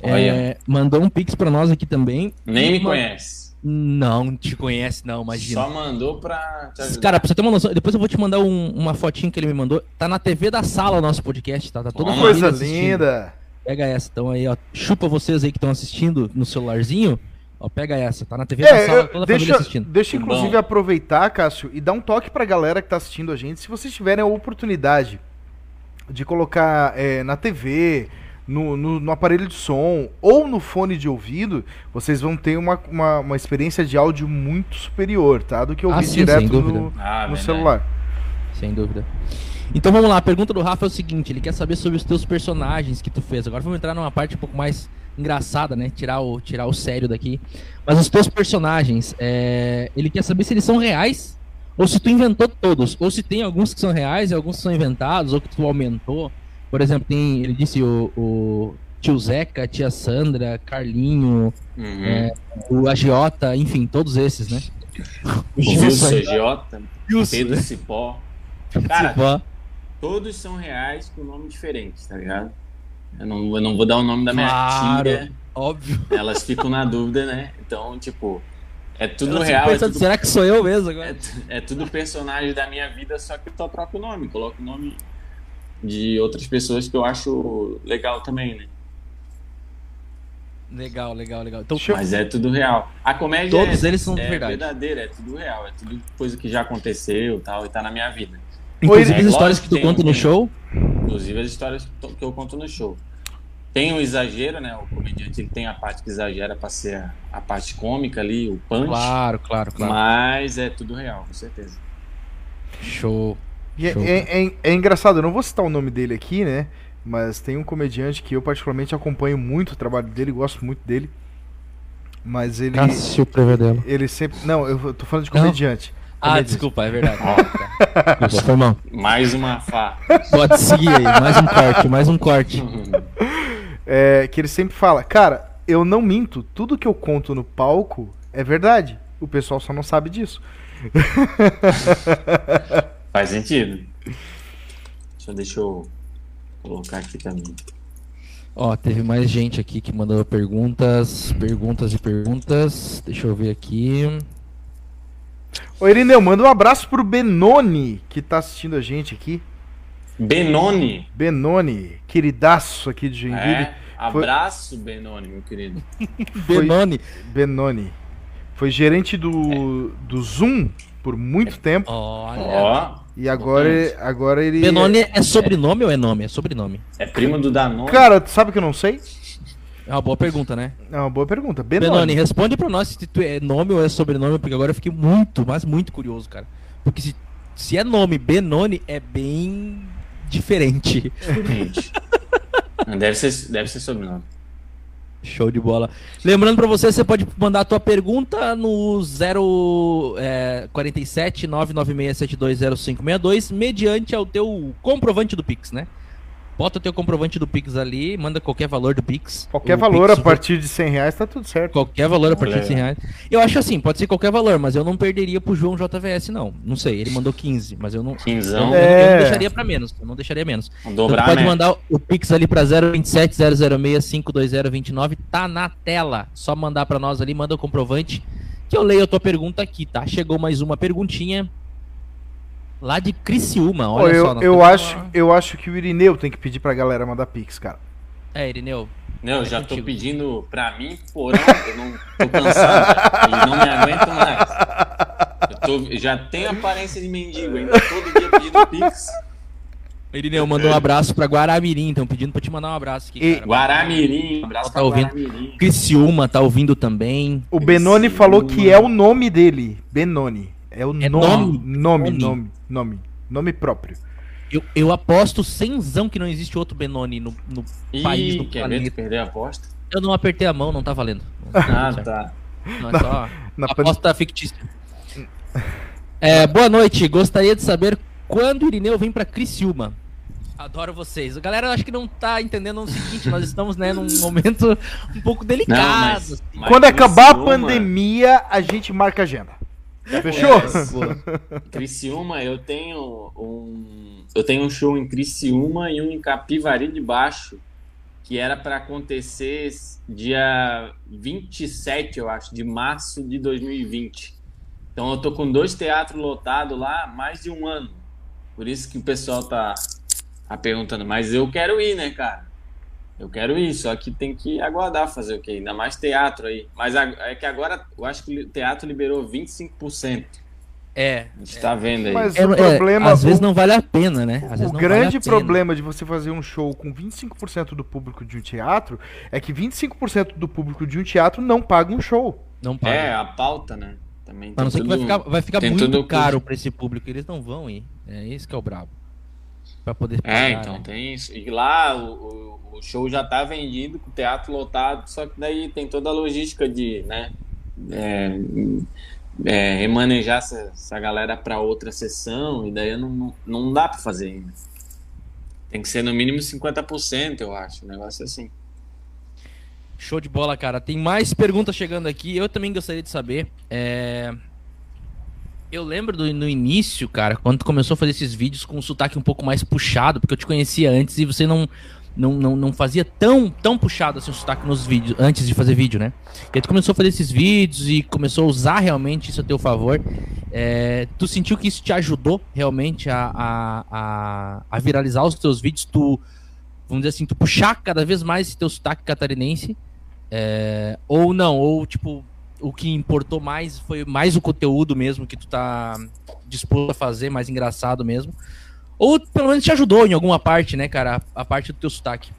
é, mandou um pix pra nós aqui também. Nem me Uma- conhece. Não te conhece, não, imagina. Só mandou pra. Cara, pra você ter uma noção, depois eu vou te mandar um- uma fotinha que ele me mandou. Tá na TV da sala o nosso podcast, tá? Tá toda Coisa assistindo. linda. Pega essa, então aí, ó. Chupa vocês aí que estão assistindo no celularzinho. Ó, pega essa, tá na TV da É, sala, eu- toda a deixa, família assistindo. deixa inclusive bom. aproveitar, Cássio, e dar um toque pra galera que tá assistindo a gente. Se vocês tiverem a oportunidade de colocar é, na TV, no, no- no aparelho de som ou no fone de ouvido, vocês vão ter uma, uma, uma experiência de áudio muito superior, tá? Do que Ah, ouvir sim, sem direto no, Ah, no celular. Sem dúvida. Então vamos lá, a pergunta do Rafa é o seguinte: ele quer saber sobre os teus personagens que tu fez. Agora vamos entrar numa parte um pouco mais engraçada, né? Tirar o, tirar o sério daqui. Mas os teus personagens, é, ele quer saber se eles são reais ou se tu inventou todos. Ou se tem alguns que são reais e alguns que são inventados, ou que tu aumentou. Por exemplo, tem, ele disse o, o tio Zeca, tia Sandra, Carlinho, Uhum. É, o Agiota, enfim, todos esses, né? O CJ, Wilson, Pedro? Cipó. Cara, Cipó. todos são reais com nome diferente, tá ligado? Eu não, eu não vou dar o nome da minha Claro. tia, Óbvio. elas ficam na dúvida, né? Então, tipo, é tudo fica real, é pensando, tudo, Será que sou eu mesmo agora? é, é tudo personagem da minha vida, só que eu só troco o nome, coloco o nome de outras pessoas que eu acho legal também, né? Legal, legal, legal. Então, eu- Mas é tudo real. A comédia Todos é, eles são é verdade. verdadeira, é tudo real, é tudo coisa que já aconteceu e tal, e tá na minha vida. inclusive Oi, as é, histórias que tu conta no show. Inclusive as histórias que eu conto no show. Tem o exagero, né? O comediante ele tem a parte que exagera pra ser a, a parte cômica ali, o punch. Claro, claro, claro. Mas é tudo real, com certeza. Show. E é, Show. é- é- é engraçado, eu não vou citar o nome dele aqui, né? Mas tem um comediante que eu particularmente acompanho muito o trabalho dele, gosto muito dele. Mas ele. Cássio Prevedelo. Ele sempre. Não, eu tô falando de Não. comediante. Ah, Como é desculpa, é verdade. (laughs) Ó, Tá. Desculpa, foi mal. mais uma Fá. Pode seguir aí, mais um corte, mais um corte. (laughs) É, que ele sempre fala, cara, eu não minto, tudo que eu conto no palco é verdade. O pessoal só não sabe disso. (laughs) Faz sentido. Deixa, eu- deixa eu colocar aqui também. Ó, teve mais gente aqui que mandou perguntas, perguntas e perguntas. Deixa eu ver aqui. Ô Irineu, manda um abraço pro Benoni, que tá assistindo a gente aqui. Benoni. Benoni, queridaço aqui de Joinville. É, abraço, Benoni, meu querido. (laughs) Foi- Benoni. Benoni. Foi gerente do, do Zoom por muito tempo. Olha. Ó, E agora, agora ele. Benoni é sobrenome ou é nome? É sobrenome. é primo do Danone. Cara, tu sabe que eu não sei? É uma boa pergunta, né? É uma boa pergunta. Benoni. Benoni, responde pra nós se tu é nome ou é sobrenome, porque agora eu fiquei muito, mas muito curioso, cara. Porque se, se é nome Benoni, é bem diferente. Não, Deve ser, deve ser sobrenome. Show de bola. Lembrando pra você, você pode mandar a tua pergunta no 0 é, 47 996720562 mediante ao teu comprovante do Pix, né? Bota o teu comprovante do Pix ali, manda qualquer valor do Pix. Qualquer valor Pix a partir de 100 reais tá tudo certo. Qualquer valor a partir Olha de 100 reais. Eu acho assim, pode ser qualquer valor, mas eu não perderia pro João JVS, não. Não sei, ele mandou 15, mas eu não. Eu, Quinzão. não- É. eu não deixaria pra menos. Eu não deixaria menos. Então, dobrar, tu pode né? mandar o Pix ali pra 027 006 52029, tá na tela. Só mandar pra nós ali, manda o comprovante que eu leio a tua pergunta aqui, tá? Chegou mais uma perguntinha lá de Criciúma, Pô, olha eu, só. eu, acho, uma- eu acho que o Irineu tem que pedir pra galera mandar Pix, cara. É, Irineu. Não, eu É já tô contigo. pedindo pra mim, porão, eu não tô cansado. já. Eles não me aguentam mais. Eu tô- já tenho aparência de mendigo, ainda todo dia pedindo pix. Irineu mandou um abraço pra Guaramirim, então pedindo pra te mandar um abraço aqui, E- cara. Guaramirim, um abraço Tá pra ouvindo? Guaramirim. Criciúma tá ouvindo também. O Benoni Esse falou que é o nome dele. Benoni. É o É nome. nome? Nome, Nome. nome, nome. Próprio. Eu, eu aposto cenzão que não existe outro Benoni no, no país, Ih, no quer ver tu planeta. perder a aposta? Eu não apertei a mão, não tá valendo. Ah, tá. Não, é só Na pan- aposta fictícia. É, boa noite, gostaria de saber quando o Irineu vem pra Criciúma. Adoro vocês. A galera eu acho que não tá entendendo o seguinte, nós estamos né, num momento um pouco delicado. Não, mas, assim. mas Quando acabar a pandemia, a gente marca a agenda. Fechou? É, Boa. Criciúma, eu tenho um. Eu tenho um show em Criciúma e um em Capivari de Baixo, que era para acontecer dia 27, eu acho, de março de 2020. Então eu tô com dois teatros lotados lá há mais de um ano. Por isso que o pessoal tá, tá perguntando. Mas eu quero ir, né, cara? Eu quero ir, só que tem que aguardar fazer o quê? Ainda mais teatro aí. Mas é que agora eu acho que o teatro liberou 25%. É. A gente tá vendo aí. Mas É, o é, problema. às vezes o não vale a pena, né? Às vezes o não grande vale problema de você fazer um show com 25% do público de um teatro é que 25% do público de um teatro não paga um show. Não paga. É, a pauta, né? Também A não tem ser que vai ficar, vai ficar muito caro pra esse público. Eles não vão ir. É isso que é o brabo. Pra poder pagar, É, então né? tem isso. E lá o, o- o show já tá vendido com o teatro lotado, só que daí tem toda a logística de, né? É, é, remanejar essa, essa galera pra outra sessão, e daí não, não, dá pra fazer ainda. Tem que ser no mínimo 50%, eu acho. Um negócio assim. Show de bola, cara. Tem mais perguntas chegando aqui. Eu também gostaria de saber. é, Eu lembro do, no início, cara, quando tu começou a fazer esses vídeos com um sotaque um pouco mais puxado, porque eu te conhecia antes e você não, não, não, não fazia tão, tão puxado assim o sotaque nos vídeos, antes de fazer vídeo, né? E aí tu começou a fazer esses vídeos e começou a usar realmente isso a teu favor. É, tu sentiu que isso te ajudou realmente a, a, a, a viralizar os teus vídeos? Tu, vamos dizer assim, tu puxar cada vez mais esse teu sotaque catarinense? É, ou não, ou tipo, o que importou mais foi mais o conteúdo mesmo que tu tá disposto a fazer, mais engraçado mesmo. Ou pelo menos te ajudou em alguma parte, né, cara? A, parte do teu sotaque.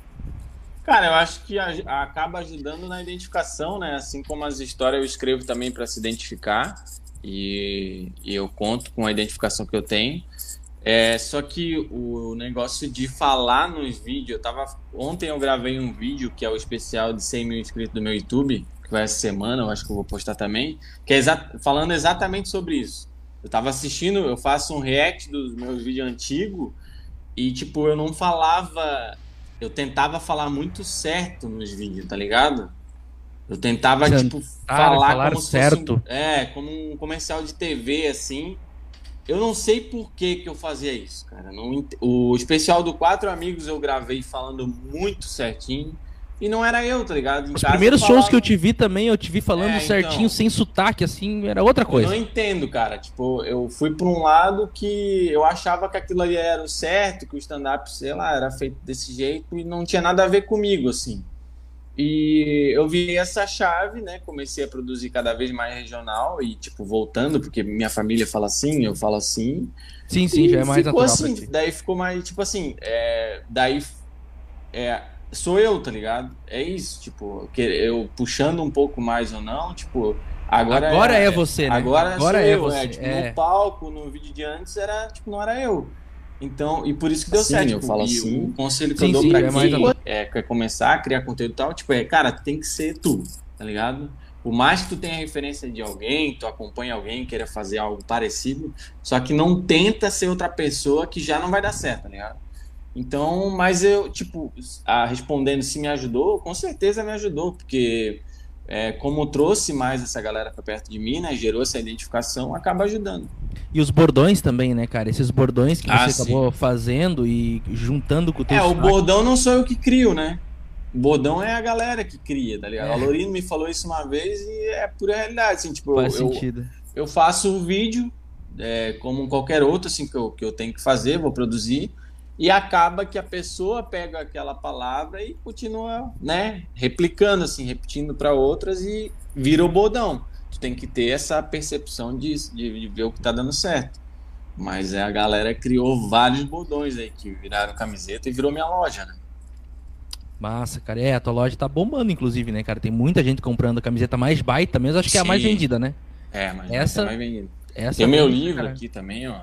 Cara, eu acho que acaba ajudando na identificação, né? Assim como as histórias eu escrevo também para se identificar e, e eu conto com a identificação que eu tenho. É, só que o negócio de falar nos vídeos, eu tava. Ontem eu gravei um vídeo que é o especial de 100 mil inscritos do meu YouTube, vai essa semana, eu acho que eu vou postar também, que é exa- falando exatamente sobre isso. Eu tava assistindo, eu faço um react dos meus vídeos antigos e, tipo, eu não falava. Eu tentava falar muito certo nos vídeos, tá ligado? Eu tentava, Tentar tipo, falar, falar como se certo. fosse É, como um comercial de TV, assim. Eu não sei por que, que eu fazia isso, cara. Não O especial do Quatro Amigos eu gravei falando muito certinho. E não era eu, tá ligado? Em Os primeiros eu shows falava- que eu te vi também, eu te vi falando É, então. certinho, sem sotaque, assim, era outra Eu coisa. não entendo, cara. Tipo, eu fui pra um lado que eu achava que aquilo ali era o certo, que o stand-up, sei lá, era feito desse jeito e não tinha nada a ver comigo, assim. E eu vi essa chave, né? Comecei a produzir cada vez mais regional e, tipo, voltando, porque minha família fala assim, eu falo assim. Sim, sim, já é mais ficou natural assim. Daí ficou mais, tipo assim, é, daí é, sou eu, tá ligado? É isso, tipo, eu puxando um pouco mais ou não, tipo, agora, Agora é você, né? Agora, Agora é eu, você, é, tipo, é. no palco, no vídeo de antes era, tipo, não era eu. Então, e por isso que deu Sim, certo. eu tipo, falo e assim. O conselho que Sim, eu dou sim, pra é quem é, quer começar a criar conteúdo e tal, tipo, é, cara, tem que ser tu, tá ligado? Por mais que tu tenha referência de alguém, tu acompanha alguém, queira fazer algo parecido, só que não tenta ser outra pessoa que já não vai dar certo, tá ligado? Então, mas eu, tipo, a, respondendo se me ajudou, com certeza me ajudou, porque é, como trouxe mais essa galera pra perto de mim, né, gerou essa identificação, acaba ajudando. E os bordões também, né, cara? Esses bordões que Ah, você acabou fazendo e juntando com o teu É, o bordão não sou eu que crio, né? O bordão é a galera que cria, tá ligado? É. A Lorino me falou isso uma vez e é pura realidade, assim, tipo, Faz eu, sentido. eu faço o vídeo é, como qualquer outro, assim, que eu, que eu tenho que fazer, vou produzir, e acaba que a pessoa pega aquela palavra e continua, né, replicando, assim, repetindo para outras e vira o bordão. Tu tem que ter essa percepção de, de, de ver o que tá dando certo. Mas é, a galera criou vários bordões aí que viraram camiseta e virou minha loja, né? Massa, cara. É, a tua loja tá bombando, inclusive, né, cara? Tem muita gente comprando a camiseta mais baita mesmo, acho que é a mais Sim. vendida, né? É, mas Essa- é mais vendido. Essa Tem o meu livro cara. aqui também, ó.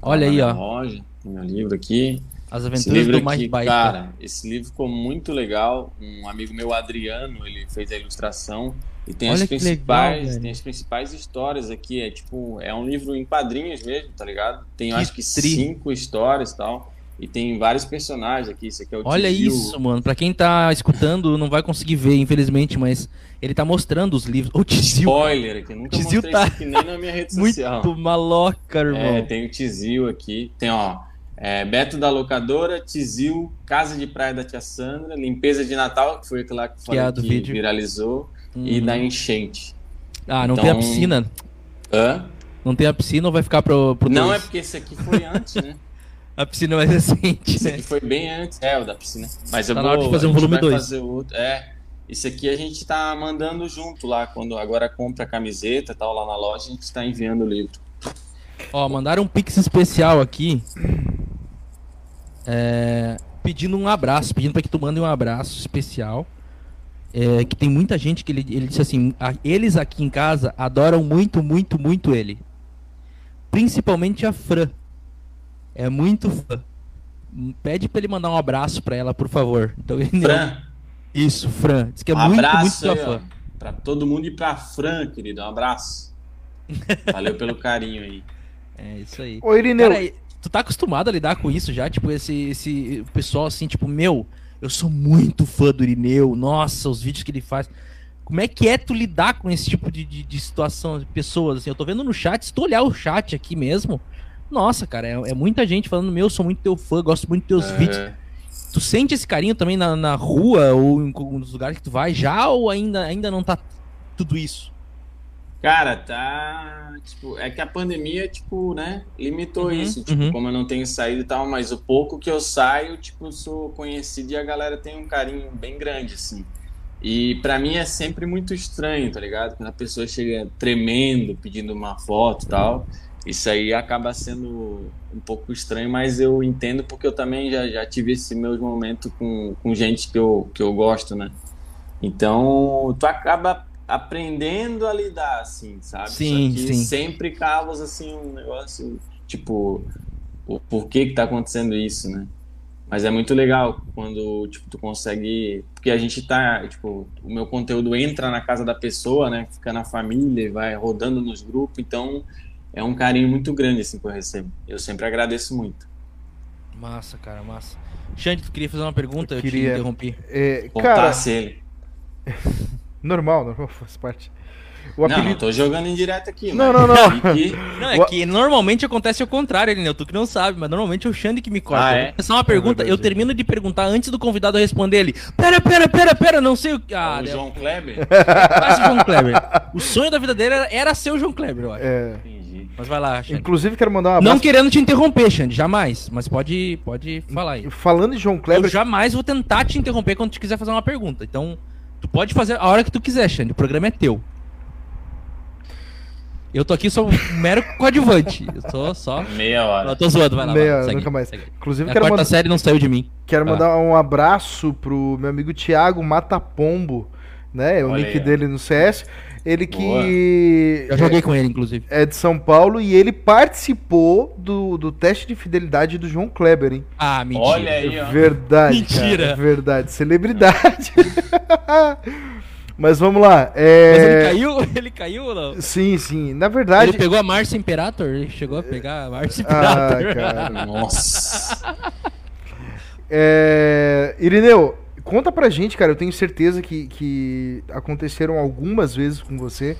Olha Na aí, ó. Loja, meu livro aqui. As aventuras livro do mais aqui, baita. cara, esse livro ficou muito legal. Um amigo meu, Adriano, ele fez a ilustração e tem Olha as principais, legal, tem as principais histórias aqui. É tipo, é um livro em quadrinhos mesmo, tá ligado? Tem Que acho que tri. cinco histórias e tal. E tem vários personagens aqui. Esse aqui é o Olha isso, mano. Pra quem tá escutando, não vai conseguir ver, infelizmente, mas ele tá mostrando os livros. O Tizil, Spoiler aqui, nunca Tizil mostrei tá isso aqui nem na minha rede (laughs) muito social. maloca, irmão. É, tem o Tizil aqui. Tem, ó, é, Beto da Locadora, Tizil, Casa de Praia da Tia Sandra, Limpeza de Natal, que foi aquela que, falei é que vídeo. viralizou, e Uhum. da enchente. Ah, não Então- tem a piscina. Hã? Não tem a piscina ou vai ficar pro, pro Não, é dois? porque esse aqui foi antes, né? (laughs) A piscina é mais recente, Esse né? aqui foi bem antes. É, o da piscina. Mas eu Tá vou na hora de fazer um volume vai dois. fazer outro. É. Esse aqui a gente tá mandando junto lá. Quando agora compra a camiseta e tal lá na loja, a gente tá enviando o livro. Ó, mandaram um pix especial aqui. É, pedindo um abraço, pedindo pra que tu mande um abraço especial. É, que tem muita gente que ele, ele disse assim: "A- eles aqui em casa adoram muito, muito, muito ele. Principalmente a Fran. É muito fã. Hum, Pede pra ele mandar um abraço pra ela, por favor. Então, ele- Fran, Isso, Fran. Diz que é um muito, muito abraço tua aí, fã. ó, pra todo mundo e pra Fran, querido. Um abraço. (laughs) Valeu pelo carinho aí. É isso aí. Ô, Irineu, Cara, tu tá acostumado a lidar com isso já? Tipo, esse, esse pessoal assim, tipo, meu, eu sou muito fã do Irineu, nossa, os vídeos que ele faz. Como é que é tu lidar com esse tipo de, de, de situação, de pessoas, assim? Eu tô vendo no chat, se tu olhar o chat aqui mesmo, nossa, cara, é, é muita gente falando, meu, eu sou muito teu fã, gosto muito dos teus vídeos. É, Tu sente esse carinho também na, na rua ou em algum dos lugares que tu vai já ou ainda, ainda não tá tudo isso? Cara, tá. Tipo, é que a pandemia, tipo, né, limitou Uhum, isso. Tipo, uhum. como eu não tenho saído e tal, mas o pouco que eu saio, tipo, sou conhecido e a galera tem um carinho bem grande, assim. E pra mim é sempre muito estranho, tá ligado? Quando a pessoa chega tremendo, pedindo uma foto e tal. Isso aí acaba sendo um pouco estranho, mas eu entendo porque eu também já, já tive esse meu momento com, com gente que eu, que eu gosto, né? Então, tu acaba aprendendo a lidar, assim, sabe? Sim, Só que sim. sempre cavas, assim, um negócio, tipo, o porquê que tá acontecendo isso, né? Mas é muito legal quando, tipo, tu consegue... Porque a gente tá, tipo, o meu conteúdo entra na casa da pessoa, né? Fica na família e vai rodando nos grupos, então é um carinho muito grande assim que eu recebo. Eu sempre agradeço muito. Massa, cara, massa. Xande, tu queria fazer uma pergunta? Eu, queria. te interrompi. É, cara, ele. (laughs) normal, normal, (laughs) faz parte. O Não, não apelido. tô jogando em direto aqui. Não, não, não. (laughs) Não, é O- que normalmente acontece o contrário, Elineu. Tu que não sabe, mas normalmente é o Xande que me corta. Ah, Eu é? começar uma pergunta, verdade. eu termino de perguntar antes do convidado responder ele. Pera, pera, pera, pera, não sei o que. Ah, o né, João Kleber? quase o João Kleber. O sonho da vida dele era, era ser o João Kleber, eu acho. É, Entendi. Mas vai lá, Xande. inclusive, quero mandar um Não abraço. querendo te interromper, Xande, jamais. Mas pode, pode falar aí. Falando em João Eu Kleber, jamais vou tentar te interromper quando tu quiser fazer uma pergunta. Então, tu pode fazer a hora que tu quiser, Xande. O programa é teu. Eu tô aqui, sou um mero (laughs) coadjuvante. Eu sou só. Meia hora. Eu tô zoando, vai lá. meia, segue, nunca mais. segue. Inclusive, A quero, quarta mandar série não saiu de mim. quero Vai mandar um abraço pro meu amigo Thiago Matapombo, né? O Olha nick aí, ó. dele no CS. Ele que Já joguei com ele, inclusive. é de São Paulo e ele participou do, do teste de fidelidade do João Kleber, hein? Ah, mentira. Olha aí, ó. Verdade, Mentira. cara, verdade. Celebridade. (laughs) Mas vamos lá. Mas É... ele caiu? (laughs) Ele caiu ou não? Sim, sim. Na verdade. Ele pegou a Márcia Imperator? Ele chegou a pegar a Márcia Ah, Imperator. cara. Nossa. É... Irineu, conta pra gente, cara. Eu tenho certeza que, que aconteceram algumas vezes com você.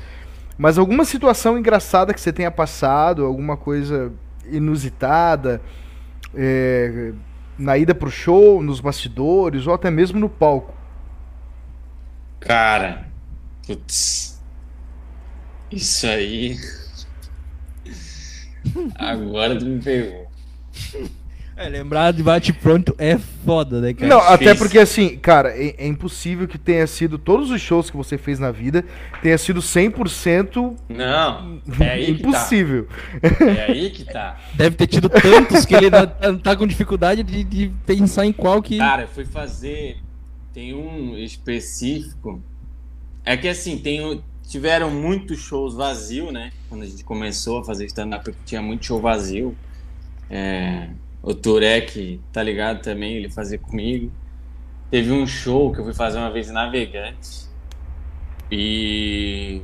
Mas alguma situação engraçada que você tenha passado, alguma coisa inusitada, é, na ida pro show, nos bastidores, ou até mesmo no palco. Cara. Putz. Isso aí. (laughs) Agora tu me pegou. É, lembrar de bate pronto é foda, né, cara? Não, até difícil. porque assim, cara, é, é impossível que tenha sido todos os shows que você fez na vida tenha sido 100% Não. É aí que tá. impossível. É aí que tá. (laughs) Deve ter tido tantos que ele não- tá com dificuldade de, de pensar em qual que. Cara, eu fui fazer. Tem um específico. É que assim, tem, o- tiveram muitos shows vazios, né? Quando a gente começou a fazer stand-up, tinha muito show vazio. É, o Turek, tá ligado também, ele fazia comigo. Teve um show que eu fui fazer uma vez em Navegantes. E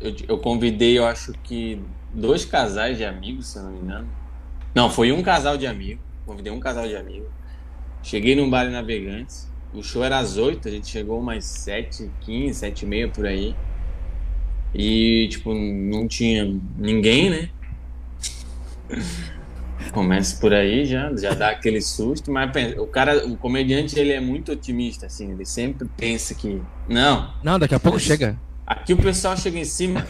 eu, eu convidei, eu acho que dois casais de amigos, se eu não me engano. Não, foi um casal de amigos. Convidei um casal de amigos. Cheguei num bar em Navegantes. O show era às 8, a gente chegou umas 7, 15, 7 e meia por aí. E, tipo, não tinha ninguém, né? (laughs) Começa por aí já, já dá aquele susto, mas pensa, o cara, o comediante, ele é muito otimista, assim, ele sempre pensa que, não, Não, daqui a pouco chega. aqui o pessoal chega em cima,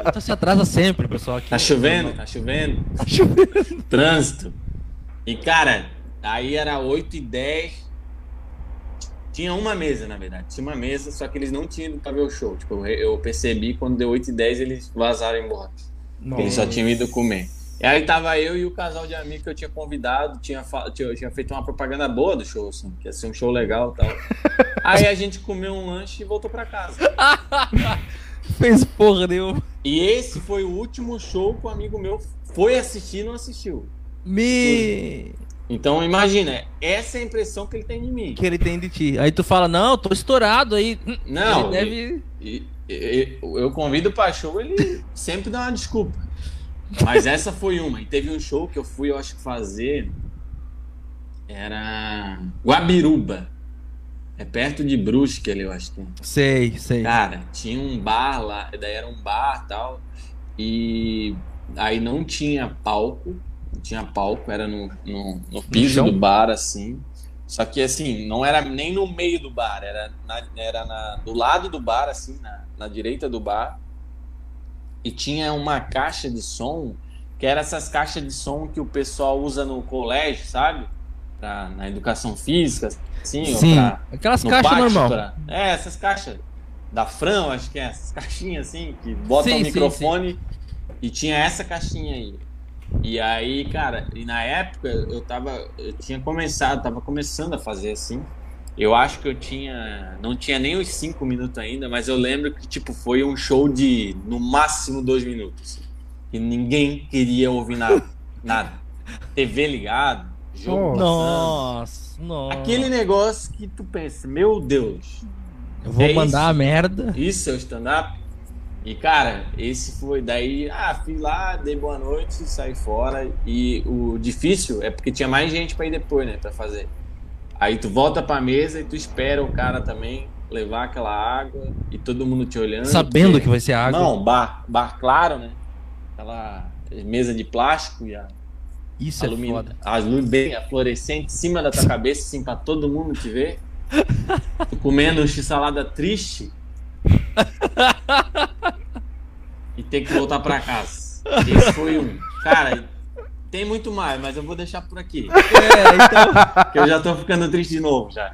Então (laughs) se atrasa sempre, pessoal. Aqui. tá chovendo, tá chovendo, Tá chovendo. trânsito. E, cara, aí era 8 e 10. Tinha uma mesa, na verdade. Tinha uma mesa, só que eles não tinham ido pra ver o show. Tipo, eu percebi quando deu 8 e 10 eles vazaram embora. Eles só tinham ido comer. E aí tava eu e o casal de amigos que eu tinha convidado, tinha, tinha, tinha feito uma propaganda boa do show, assim, que ia ser um show legal e tal. (laughs) aí a gente comeu um lanche e voltou pra casa. (laughs) Fez porra nenhuma. E esse foi o último show que um amigo meu foi assistir e não assistiu. Me. Então imagina, essa é a impressão que ele tem de mim. Que ele tem de ti. Aí tu fala, não, eu tô estourado aí. Hum, Não, Ele deve. E, e- eu convido pra show, ele sempre dá uma desculpa. Mas essa foi uma. E teve um show que eu fui, eu acho que fazer. Era. Guabiruba. É perto de Brusque ali, eu acho que é. Sei, sei. Cara, tinha um bar lá, daí era um bar e tal. E aí não tinha palco. Não tinha palco, era no, no, no piso chão? do bar, assim. Só que assim, não era nem no meio do bar, era, na, era na, do lado do bar, assim, na, na direita do bar. E tinha uma caixa de som, que era essas caixas de som que o pessoal usa no colégio, sabe? Pra, na educação física, assim, Sim, ou pra, aquelas no caixas pátio normal. pra- É, essas caixas da Fran, acho que é, essas (laughs) caixinhas assim, que botam Sim, o sim, microfone e tinha essa caixinha aí. E aí, cara, e na época eu tava, eu tinha começado, tava começando a fazer assim. Eu acho que eu tinha, não tinha nem os cinco minutos ainda, mas eu lembro que tipo foi um show de no máximo dois minutos. E ninguém queria ouvir (laughs) nada, nada. TV ligado, jogo Nossa. Nossa, nossa. Aquele negócio que tu pensa, meu Deus, Eu vou é mandar isso. a merda. isso é o stand-up? E, cara, esse foi. Daí, ah, fui lá, dei boa noite, saí fora. E o difícil é porque tinha mais gente pra ir depois, né? Pra fazer. Aí tu volta pra mesa e tu espera o cara também levar aquela água e todo mundo te olhando. Sabendo porque- que vai ser água. Não, bar, bar claro, né? Aquela mesa de plástico e a, Isso é alumínio, foda. as luzes bem fluorescentes em cima da tua cabeça, assim, pra todo mundo te ver. (laughs) Tu comendo um x-salada triste. (laughs) e ter que voltar pra casa. Esse foi um. Cara, tem muito mais, mas eu vou deixar por aqui. (laughs) É, então, Porque eu já tô ficando triste de novo já.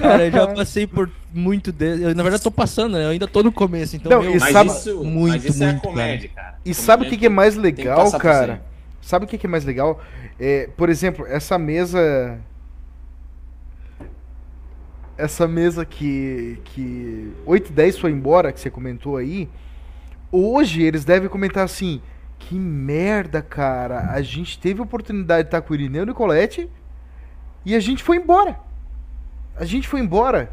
cara, eu já passei por muito de... Eu, na verdade, tô passando, né? Eu ainda tô no começo, então, Não, meu, e Mas sabe- isso, muito, mas isso é muito, comédia, cara. E sabe o que, que é mais legal, cara? Sabe o que, que é mais legal? É, por exemplo, essa mesa. Essa mesa que, que 8 e 10 foi embora, que você comentou aí. Hoje eles devem comentar assim: Que merda, cara. A gente teve a oportunidade de estar com o Irineu e o Nicolete e a gente foi embora. A gente foi embora.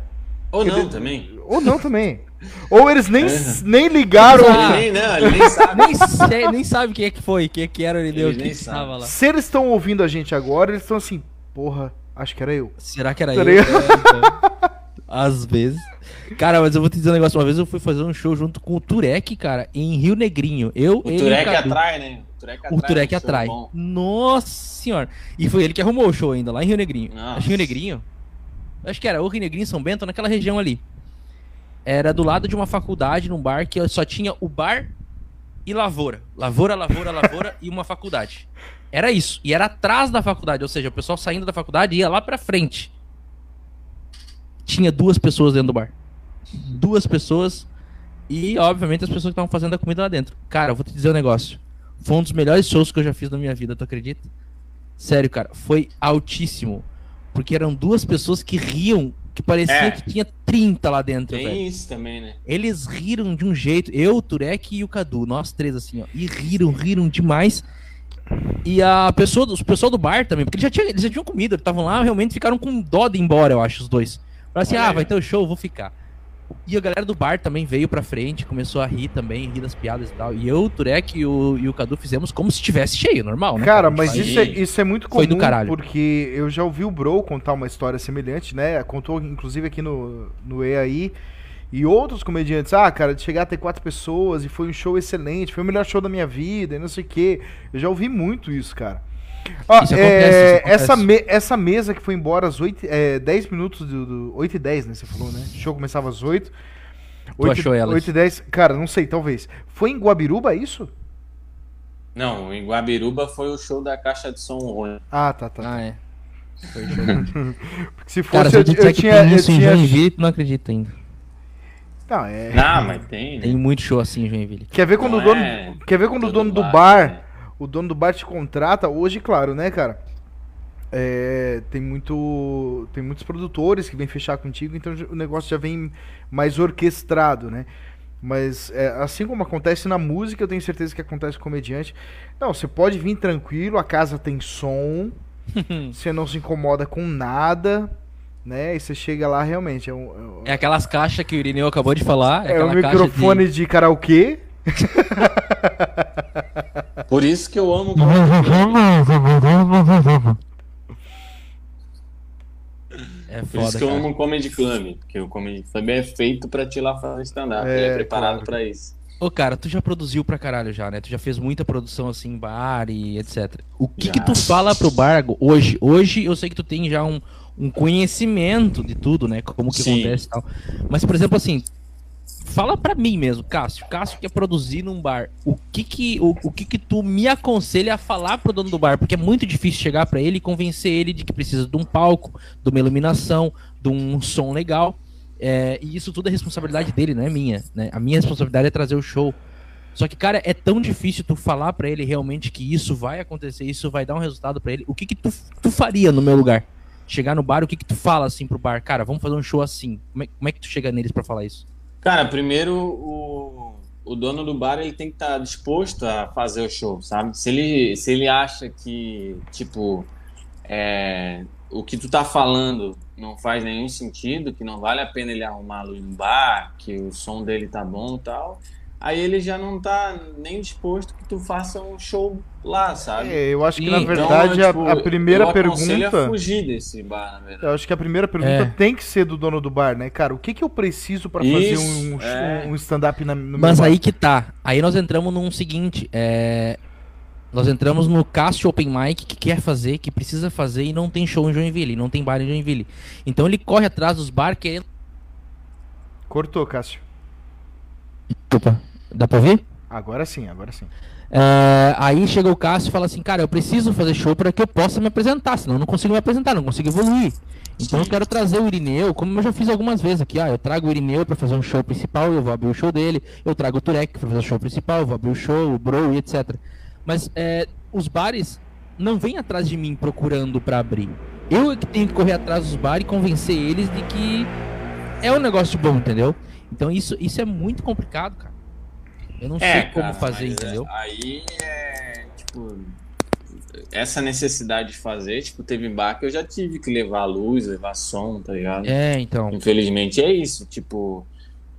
Ou Quer não dizer, também. Ou não também. Ou eles nem, É. nem ligaram. Ah. Ele nem, não, ele nem sabe. Nem, nem sabe quem é que foi, quem é que era o Irineu, quem nem que sabem. tava lá. Se eles estão ouvindo a gente agora, eles estão assim: Porra, acho que era eu. Será que era eu? ligado? É, então. (laughs) Às vezes. Cara, mas eu vou te dizer um negócio. Uma vez eu fui fazer um show junto com o Turek, cara, em Rio Negrinho. Eu, O Turek atrai, né? O Turek atrai. O Turek show atrai. bom. Nossa senhora. E foi ele que arrumou o show ainda, lá em Rio Negrinho. Nossa. Acho Rio Negrinho? Acho que era o Rio Negrinho, São Bento, naquela região ali. Era do lado de uma faculdade, num bar, que só tinha o bar e lavoura. Lavoura, lavoura, lavoura e uma faculdade. Era isso. E era atrás da faculdade, ou seja, o pessoal saindo da faculdade ia lá pra frente. Tinha duas pessoas dentro do bar. Duas pessoas e, obviamente, as pessoas que estavam fazendo a comida lá dentro. Cara, eu vou te dizer um negócio. Foi um dos melhores shows que eu já fiz na minha vida, tu acredita? Sério, cara, foi altíssimo. Porque eram duas pessoas que riam, que parecia É. que tinha 30 lá dentro, velho. Tem isso também, né? Eles riram de um jeito, eu, o Turek e o Cadu, nós três assim, ó. E riram, riram demais. E a pessoa, os pessoal do bar também, porque eles já, tinham, eles já tinham comido, eles estavam lá, realmente ficaram com dó de ir embora, eu acho, os dois. Falaram assim, Olha ah, aí. vai ter o show, eu vou ficar. E a galera do bar também veio pra frente, começou a rir também, rir das piadas e tal. E eu, o Turek e o, e o Cadu fizemos como se estivesse cheio, normal, né? Cara, mas isso é, isso é muito Foi do comum, caralho. porque eu já ouvi o Bro contar uma história semelhante, né? Contou, inclusive, aqui no, no EAI. E outros comediantes, ah, cara, de chegar a ter quatro pessoas e foi um show excelente, foi o melhor show da minha vida e não sei o quê. Eu já ouvi muito isso, cara. Ó, Isso é, acontece, isso acontece. essa, me- essa mesa que foi embora às 8, é, 10 minutos do, do 8 e 10, né? Você falou, né? O show começava às 8. Tu achou elas? 8 e 10, cara, não sei, talvez. Foi em Guabiruba isso? Não, em Guabiruba foi o show da caixa de som ruim. Ah, tá, tá. Ah, é. Foi show. (laughs) Porque se fosse, Cara, se eu eu, eu que tinha. tem Eu isso em tinha Joinville, tu não acredita ainda. não, é. Não, mas tem, né? Tem muito show assim em Joinville. Quer ver quando Não o dono, é quer ver quando o dono do bar, bar, né? O dono do bar te contrata hoje, claro, né, cara? É, tem muito, tem muitos produtores que vêm fechar contigo, então o negócio já vem mais orquestrado, né? Mas é, assim como acontece na música, eu tenho certeza que acontece com comediante. Não, você pode vir tranquilo, a casa tem som, (laughs) você não se incomoda com nada, né? E você chega lá realmente é um, é um- É aquelas caixas que o Irineu acabou de falar. É, é um microfone de karaokê. Por isso que eu amo. É Por foda, isso que eu cara. amo o Comedy Club. Porque o Comedy Club é feito pra te ir lá fazer stand-up. É, Ele é preparado claro. pra isso. Ô, cara, tu já produziu pra caralho já, né? Tu já fez muita produção assim em bar e etc. O que Já. que tu fala pro bar hoje? Hoje eu sei que tu tem já um, um conhecimento de tudo, né? Como que Sim. acontece e tal. Mas, por exemplo, assim, fala pra mim mesmo, Cássio. Cássio quer produzir num bar. O que que, o, o que que tu me aconselha a falar pro dono do bar? Porque é muito difícil chegar pra ele e convencer ele de que precisa de um palco, de uma iluminação, de um som legal. É, e isso tudo é responsabilidade dele, não é minha. Né? A minha responsabilidade é trazer o show. Só que, cara, é tão difícil tu falar pra ele realmente que isso vai acontecer, isso vai dar um resultado pra ele. O que que tu, tu faria no meu lugar? Chegar no bar, o que que tu fala assim pro bar? Cara, vamos fazer um show assim. Como é, como é que tu chega neles pra falar isso? Cara, primeiro o, o dono do bar ele tem que estar disposto a fazer o show, sabe? Se ele, se ele acha que, tipo, é, o que tu tá falando não faz nenhum sentido, que não vale a pena ele arrumar a luz no bar, que o som dele tá bom e tal, aí ele já não tá nem disposto que tu faça um show lá, sabe? É, eu acho que na então, verdade a- tipo, a, primeira pergunta. a fugir desse bar, na verdade. Eu acho que a primeira pergunta É. tem que ser do dono do bar, né, cara? O que que eu preciso pra fazer um, um- é. um stand-up na- no meu Mas bar? aí que tá. Aí nós entramos num seguinte. É... Nós entramos no Cássio Open Mic que quer fazer, que precisa fazer e não tem show em Joinville, não tem bar em Joinville. Então ele corre atrás dos bar querendo. Cortou, Cássio. Desculpa, dá pra ouvir? Agora sim, agora sim. É, aí chega o Cássio e fala assim, cara, eu preciso fazer show para que eu possa me apresentar, senão eu não consigo me apresentar, não consigo evoluir. Então eu quero trazer o Irineu, como eu já fiz algumas vezes aqui, ó, eu trago o Irineu para fazer um show principal, eu vou abrir o show dele, eu trago o Turek para fazer o show principal, eu vou abrir o show, o Bro e etc. Mas é, os bares não vêm atrás de mim procurando para abrir. Eu é que tenho que correr atrás dos bares e convencer eles de que é um negócio bom, entendeu? Então isso, isso é muito complicado, cara. Eu não sei como cara, fazer, entendeu? é, aí é, tipo, essa necessidade de fazer, tipo, teve bar que eu já tive que levar luz, levar som, tá ligado? É, então. Infelizmente é isso, tipo,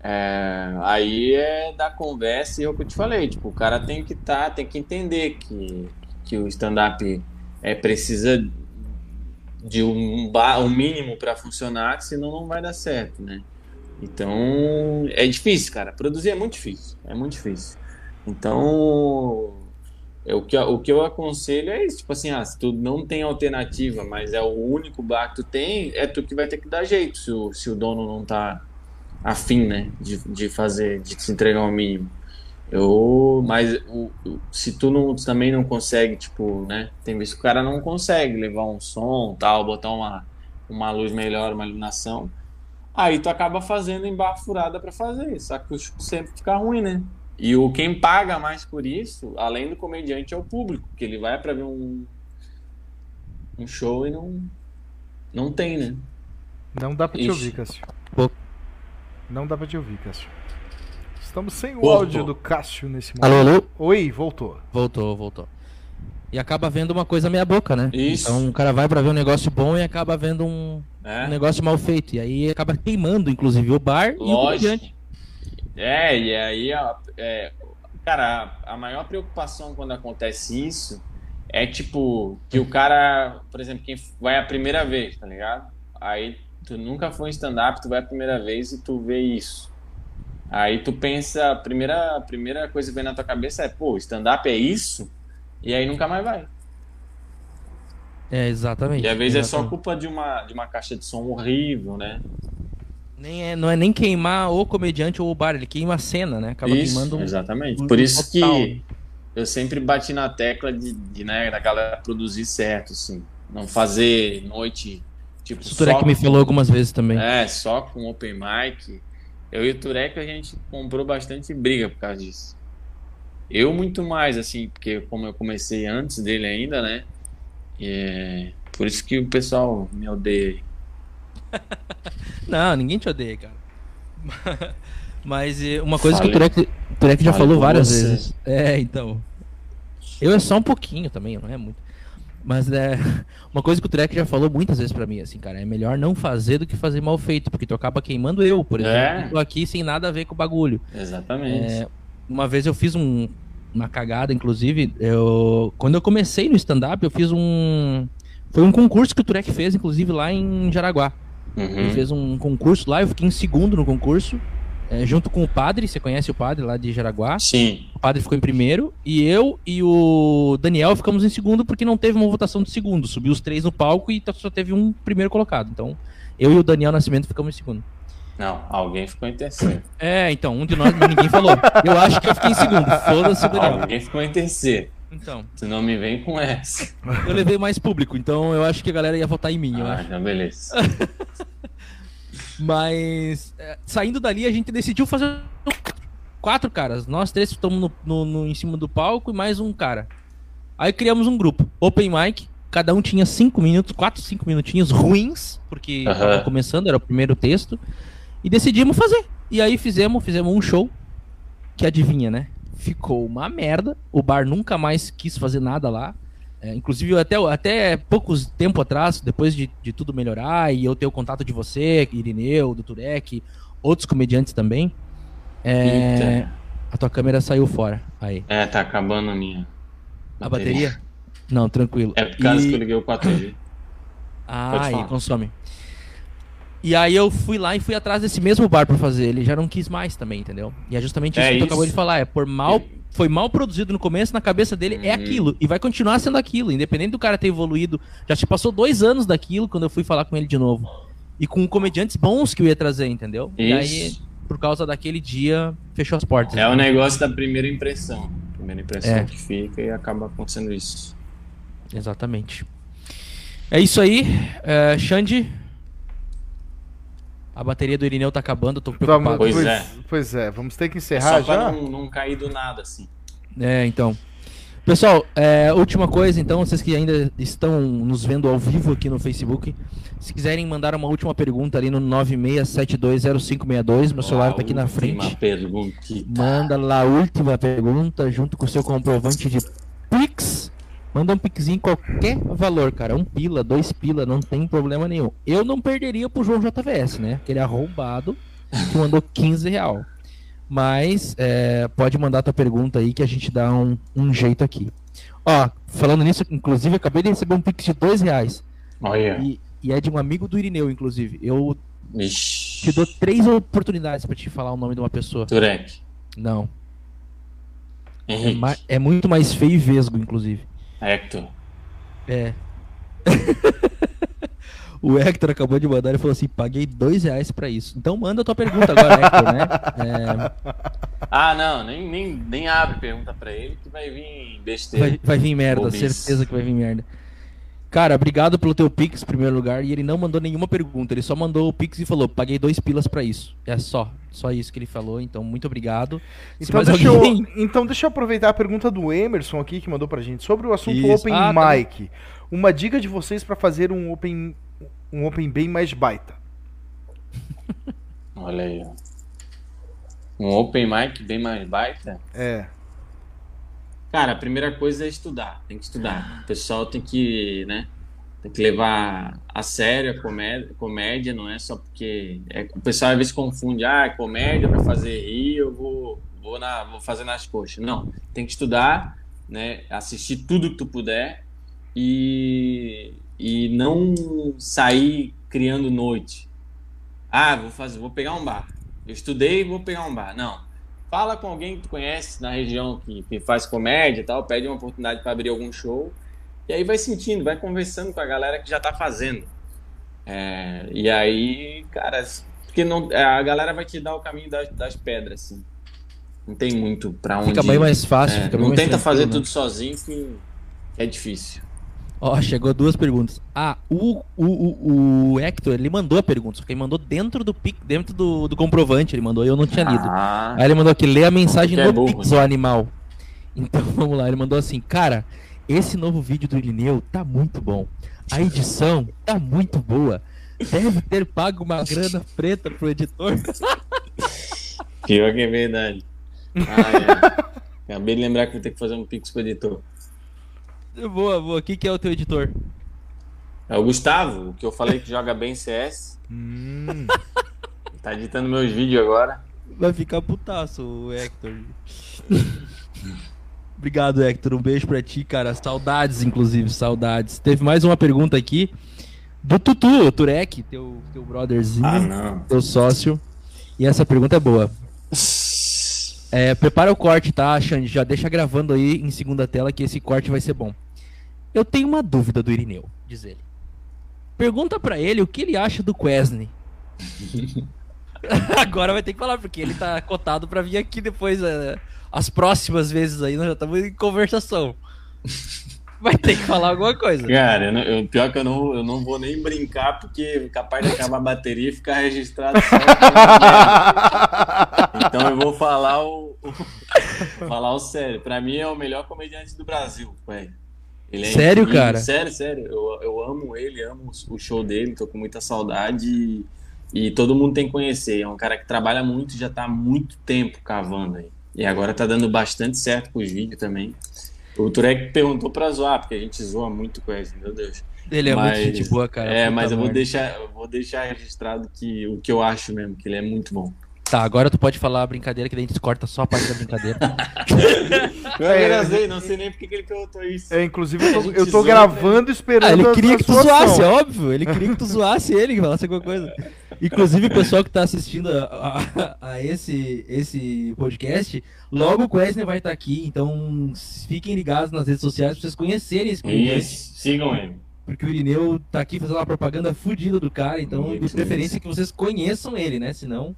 é, aí é da conversa e é o que eu te falei, tipo, o cara tem que tá, tem que entender que, que o stand-up é, precisa de um, um mínimo para funcionar, senão não vai dar certo, né? Então, é difícil, cara. Produzir é muito difícil. É muito difícil. Então, é o que, o que eu aconselho é isso. Tipo assim, ah, se tu não tem alternativa, mas é o único bar que tu tem, é tu que vai ter que dar jeito se o, se o dono não tá afim, né? De, de fazer, de te entregar o mínimo. Eu, mas o- se tu não, também não consegue, tipo, né? Tem vezes que o cara não consegue levar um som, tal, botar uma, uma luz melhor, uma iluminação. Aí tu acaba fazendo em bar furada pra fazer, só que o show sempre fica ruim, né? E o quem paga mais por isso, além do comediante, é o público, que ele vai pra ver um, um show e não não tem, né? Não dá pra te Ixi. ouvir, Cássio. Pô. Não dá pra te ouvir, Cássio. Estamos sem o Pô, áudio do Cássio nesse Alô, momento. alô? Oi, voltou. Voltou, voltou. E acaba vendo uma coisa meia boca, né? Isso. Então o cara vai pra ver um negócio bom e acaba vendo um, É? um negócio mal feito. E aí acaba queimando, inclusive, o bar e o comediante. Lógico. É, e aí, a- é, cara, a, a maior preocupação quando acontece isso é tipo que o cara, por exemplo, quem vai a primeira vez, tá ligado? Aí tu nunca foi em stand-up, tu vai a primeira vez e tu vê isso. Aí tu pensa, a primeira, a primeira coisa que vem na tua cabeça é, pô, stand-up é isso? E aí nunca mais vai. É, exatamente. E às vezes é só exatamente. culpa de uma, de uma caixa de som horrível, né? Nem é, não é nem queimar o comediante ou o bar, ele queima a cena, né? Acaba Isso, queimando um. exatamente. um Por isso total. que eu sempre bati na tecla de, de né, da galera produzir certo, assim. Não fazer noite, tipo, o Turek me falou algumas vezes também. É, só com open mic. Eu e o Turek, a gente comprou bastante briga por causa disso. Eu muito mais, assim, porque como eu comecei antes dele ainda, né? É, por isso que o pessoal me odeia. aí. (laughs) Não, ninguém te odeia, cara. (laughs) Mas eh, uma coisa que o Falei. Turek, o Turek já Falei falou várias você. vezes. É, então. Eu é só um pouquinho também, não é muito. Mas é (laughs) uma coisa que o Turek já falou muitas vezes pra mim, assim, cara, é melhor não fazer do que fazer mal feito, porque tu acaba queimando eu, por exemplo, É. aqui sem nada a ver com o bagulho. Exatamente. É, uma vez eu fiz um- uma cagada, inclusive, eu quando eu comecei no stand-up, eu fiz um foi um concurso que o Turek fez, inclusive lá em Jaraguá. Ele Uhum. fez um concurso lá, eu fiquei em segundo no concurso, é, junto com o padre, você conhece o padre lá de Jaraguá? Sim. O padre ficou em primeiro, e eu e o Daniel ficamos em segundo porque não teve uma votação de segundo. Subiu os três no palco e só teve um primeiro colocado. Então, eu e o Daniel Nascimento ficamos em segundo. Não, alguém ficou em terceiro. É, então, um de nós ninguém falou. Eu acho que eu fiquei em segundo. Foda-se Daniel. Alguém ficou em terceiro. Então, Tu não me vem com essa. eu levei mais público, então eu acho que a galera ia votar em mim, eu Ah, então beleza. (laughs) Mas é, saindo dali, a gente decidiu fazer quatro caras. Nós três estamos no, no- no- em cima do palco e mais um cara. Aí criamos um grupo, Open Mic. Cada um tinha cinco minutos, quatro, cinco minutinhos ruins, porque Aham. tava começando, era o primeiro texto. E decidimos fazer. E aí fizemos, fizemos um show. Que adivinha, né? Ficou uma merda. O bar nunca mais quis fazer nada lá. É, inclusive, até, até poucos tempo atrás, depois de, de tudo melhorar e eu ter o contato de você, Irineu, do Turek, outros comediantes também. é. A tua câmera saiu fora. Aí. É, tá acabando a minha. A bateria? Não, tranquilo. É por causa E- que eu liguei o 4G. Ah, aí consome. E aí eu fui lá e fui atrás desse mesmo bar pra fazer. Ele já não quis mais também, entendeu? E é justamente isso É que tu isso. acabou de falar. É por mal. Foi mal produzido no começo, na cabeça dele é Uhum. aquilo. E vai continuar sendo aquilo. Independente do cara ter evoluído. Já se passou dois anos daquilo quando eu fui falar com ele de novo. E com comediantes bons que eu ia trazer, entendeu? E aí, Isso. por causa daquele dia, fechou as portas. É o negócio da primeira impressão. Primeira impressão É. que fica e acaba acontecendo isso. Exatamente. É isso aí. É, Xande. A bateria do Irineu tá acabando, eu tô preocupado. Vamos, Pois pois, é. pois é, vamos ter que É encerrar só já. não, não cair do nada, assim. É, então. Pessoal, é, última coisa, então, vocês que ainda estão nos vendo ao vivo aqui no Facebook, se quiserem mandar uma última pergunta ali no 96720562, meu celular tá aqui na frente. Uma pergunta. Manda lá a última pergunta junto com o seu comprovante de. Manda um em qualquer valor, cara. Um pila, dois pila, não tem problema nenhum. Eu não perderia pro João JVS, né? Aquele arrombado que mandou 15 real. Mas é, pode mandar tua pergunta aí que a gente dá um, um jeito aqui. Ó, falando nisso, inclusive, acabei de receber um Pix de dois reais. Olha. E, e é de um amigo do Irineu, inclusive. Eu Ixi. te dou três oportunidades pra te falar o nome de uma pessoa. Turek. Não. É, é muito mais feio e vesgo, inclusive. Hector. É. (laughs) o Hector acabou de mandar e falou assim: paguei dois reais pra isso. Então manda a tua pergunta agora, Hector, né? É, Ah, não, nem, nem, nem abre pergunta pra ele que vai vir besteira. vai, vai vir merda, Bobice. certeza que vai vir merda. Cara, obrigado pelo teu Pix, em primeiro lugar. E ele não mandou nenhuma pergunta, ele só mandou o Pix e falou: paguei dois pilas pra isso. É só, só isso que ele falou. Então, muito obrigado. Então mais deixa, alguém- eu, então deixa eu aproveitar a pergunta do Emerson aqui que mandou pra gente sobre o assunto Isso. Open Ah, tá Mic. Uma dica de vocês pra fazer um Open um Open bem mais baita. (laughs) Olha aí, ó. Um open mic bem mais baita. É. Cara, a primeira coisa é estudar. Tem que estudar. O pessoal tem que, né? Tem que levar a sério a comédia, comédia não é só porque. é- o pessoal às vezes confunde, ah, é comédia pra fazer rir, eu vou, vou, na, vou fazer nas coxas. Não, tem que estudar, né? Assistir tudo que tu puder e, e não sair criando noite. Ah, vou fazer, vou pegar um bar. Eu estudei vou pegar um bar. Não. Fala com alguém que tu conhece na região que, que faz comédia e tal, pede uma oportunidade para abrir algum show. E aí vai sentindo, vai conversando com a galera que já tá fazendo. É, e aí, cara, porque não, é, a galera vai te dar o caminho das, das pedras, assim. Não tem muito pra onde. Fica bem mais fácil. é, não mais tenta fazer né? tudo sozinho que é difícil. Ó, chegou duas perguntas. Ah, o, o, o, o Hector, ele mandou a pergunta, só que ele mandou dentro do pic, dentro do, do comprovante, ele mandou, eu não tinha lido. Ah, Aí ele mandou aqui, lê a mensagem Que é burro, Pix, o animal. Então (laughs) vamos lá, ele mandou assim, cara, esse novo vídeo do Irineu tá muito bom. A edição tá muito boa. Deve ter pago uma grana preta pro editor. (laughs) pior que é verdade. Ah, é. Acabei de lembrar que vou ter que fazer um pix pro editor. Boa, boa. O que, que é o teu editor? É o Gustavo, que eu falei que joga bem CS. Hum. Tá editando meus vídeos agora. Vai ficar putaço o Hector. Obrigado, Hector. Um beijo pra ti, cara. Saudades, inclusive, saudades. Teve mais uma pergunta aqui do Tutu, o Turek, teu, teu brotherzinho, Ah, teu sócio. E essa pergunta é boa. É, prepara o corte, tá, Xande? Já deixa gravando aí em segunda tela que esse corte vai ser bom. Eu tenho uma dúvida do Irineu, diz ele. Pergunta pra ele o que ele acha do Quesney. (laughs) Agora vai ter que falar, porque ele tá cotado pra vir aqui depois, é, as próximas vezes aí, nós já estamos em conversação. Vai ter que falar alguma coisa. Cara, eu, eu- pior que eu não, eu não vou nem brincar, porque é capaz de acabar a bateria e ficar registrado só. então eu vou falar o, o- falar o sério. Pra mim é o melhor comediante do Brasil, velho. É Sério, incrível. cara? Sério, sério. Eu, eu amo ele, amo o show dele, tô com muita saudade e, e todo mundo tem que conhecer. É um cara que trabalha muito, já tá há muito tempo cavando aí. E agora tá dando bastante certo com os vídeos também. O Turek perguntou pra zoar, porque a gente zoa muito com ele, meu Deus. Ele é Mas- muito gente boa, cara. é, mas eu vou deixar, eu vou deixar registrado que, o que eu acho mesmo, que ele é muito bom. Tá, agora tu pode falar a brincadeira que daí a gente corta só a parte da brincadeira. (laughs) Eu agradeço, não sei nem porque que ele perguntou isso. É, inclusive, eu tô, eu tô zoa gravando esperando Ah, ele a- queria a que tu zoasse, é óbvio. Ele queria que tu zoasse ele, que falasse alguma coisa. Inclusive, o pessoal que tá assistindo a, a- a esse, esse podcast, logo o Quesney vai estar aqui, então fiquem ligados nas redes sociais pra vocês conhecerem esse podcast. Isso, sigam ele. Porque o Irineu tá aqui fazendo uma propaganda fodida do cara, então de Isso, preferência que vocês conheçam ele, né? Senão.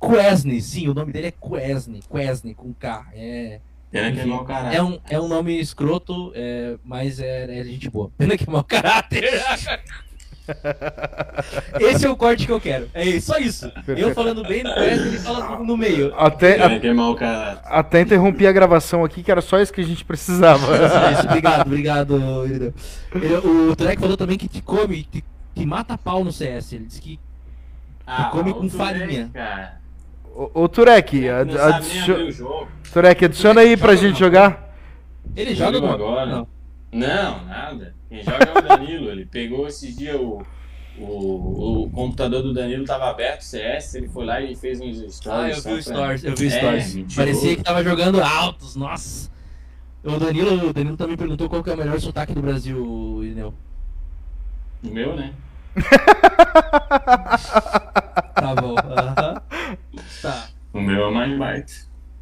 Quesney, sim, o nome dele é Quesney, Quesney com K. É, Pena que é mau caráter. é, um, é um nome escroto, é, mas é, é gente boa. Pena que é mau caráter. (laughs) Esse é o corte que eu quero. É isso, só isso. Eu falando bem do Quesney, ele fala no meio. Até, Pena que é mau caráter. até interrompi a gravação aqui, que era só isso que a gente precisava. É isso, obrigado, obrigado, Irineu. Ele- O Turek falou também que te come, te- que mata pau no CS. Ele disse que come com farinha. bem, cara. Ô, ô Turek, Não ad- sabe nem adicio- abrir o jogo. Turek, adiciona aí pra gente jogar. ele joga agora. Não. Não, nada. Quem joga é o Danilo. Ele pegou esses dias o, o, o computador do Danilo tava aberto, CS, ele foi lá e fez uns stories. Ah, eu vi o pra- Stories, eu vi o É, Stories. mentiroso. Parecia que tava jogando altos, nossa. O Danilo, o Danilo também perguntou qual que é o melhor sotaque do Brasil, Irineu. O meu, né? (laughs) Tá bom. aham. Tá. O meu é mais baita.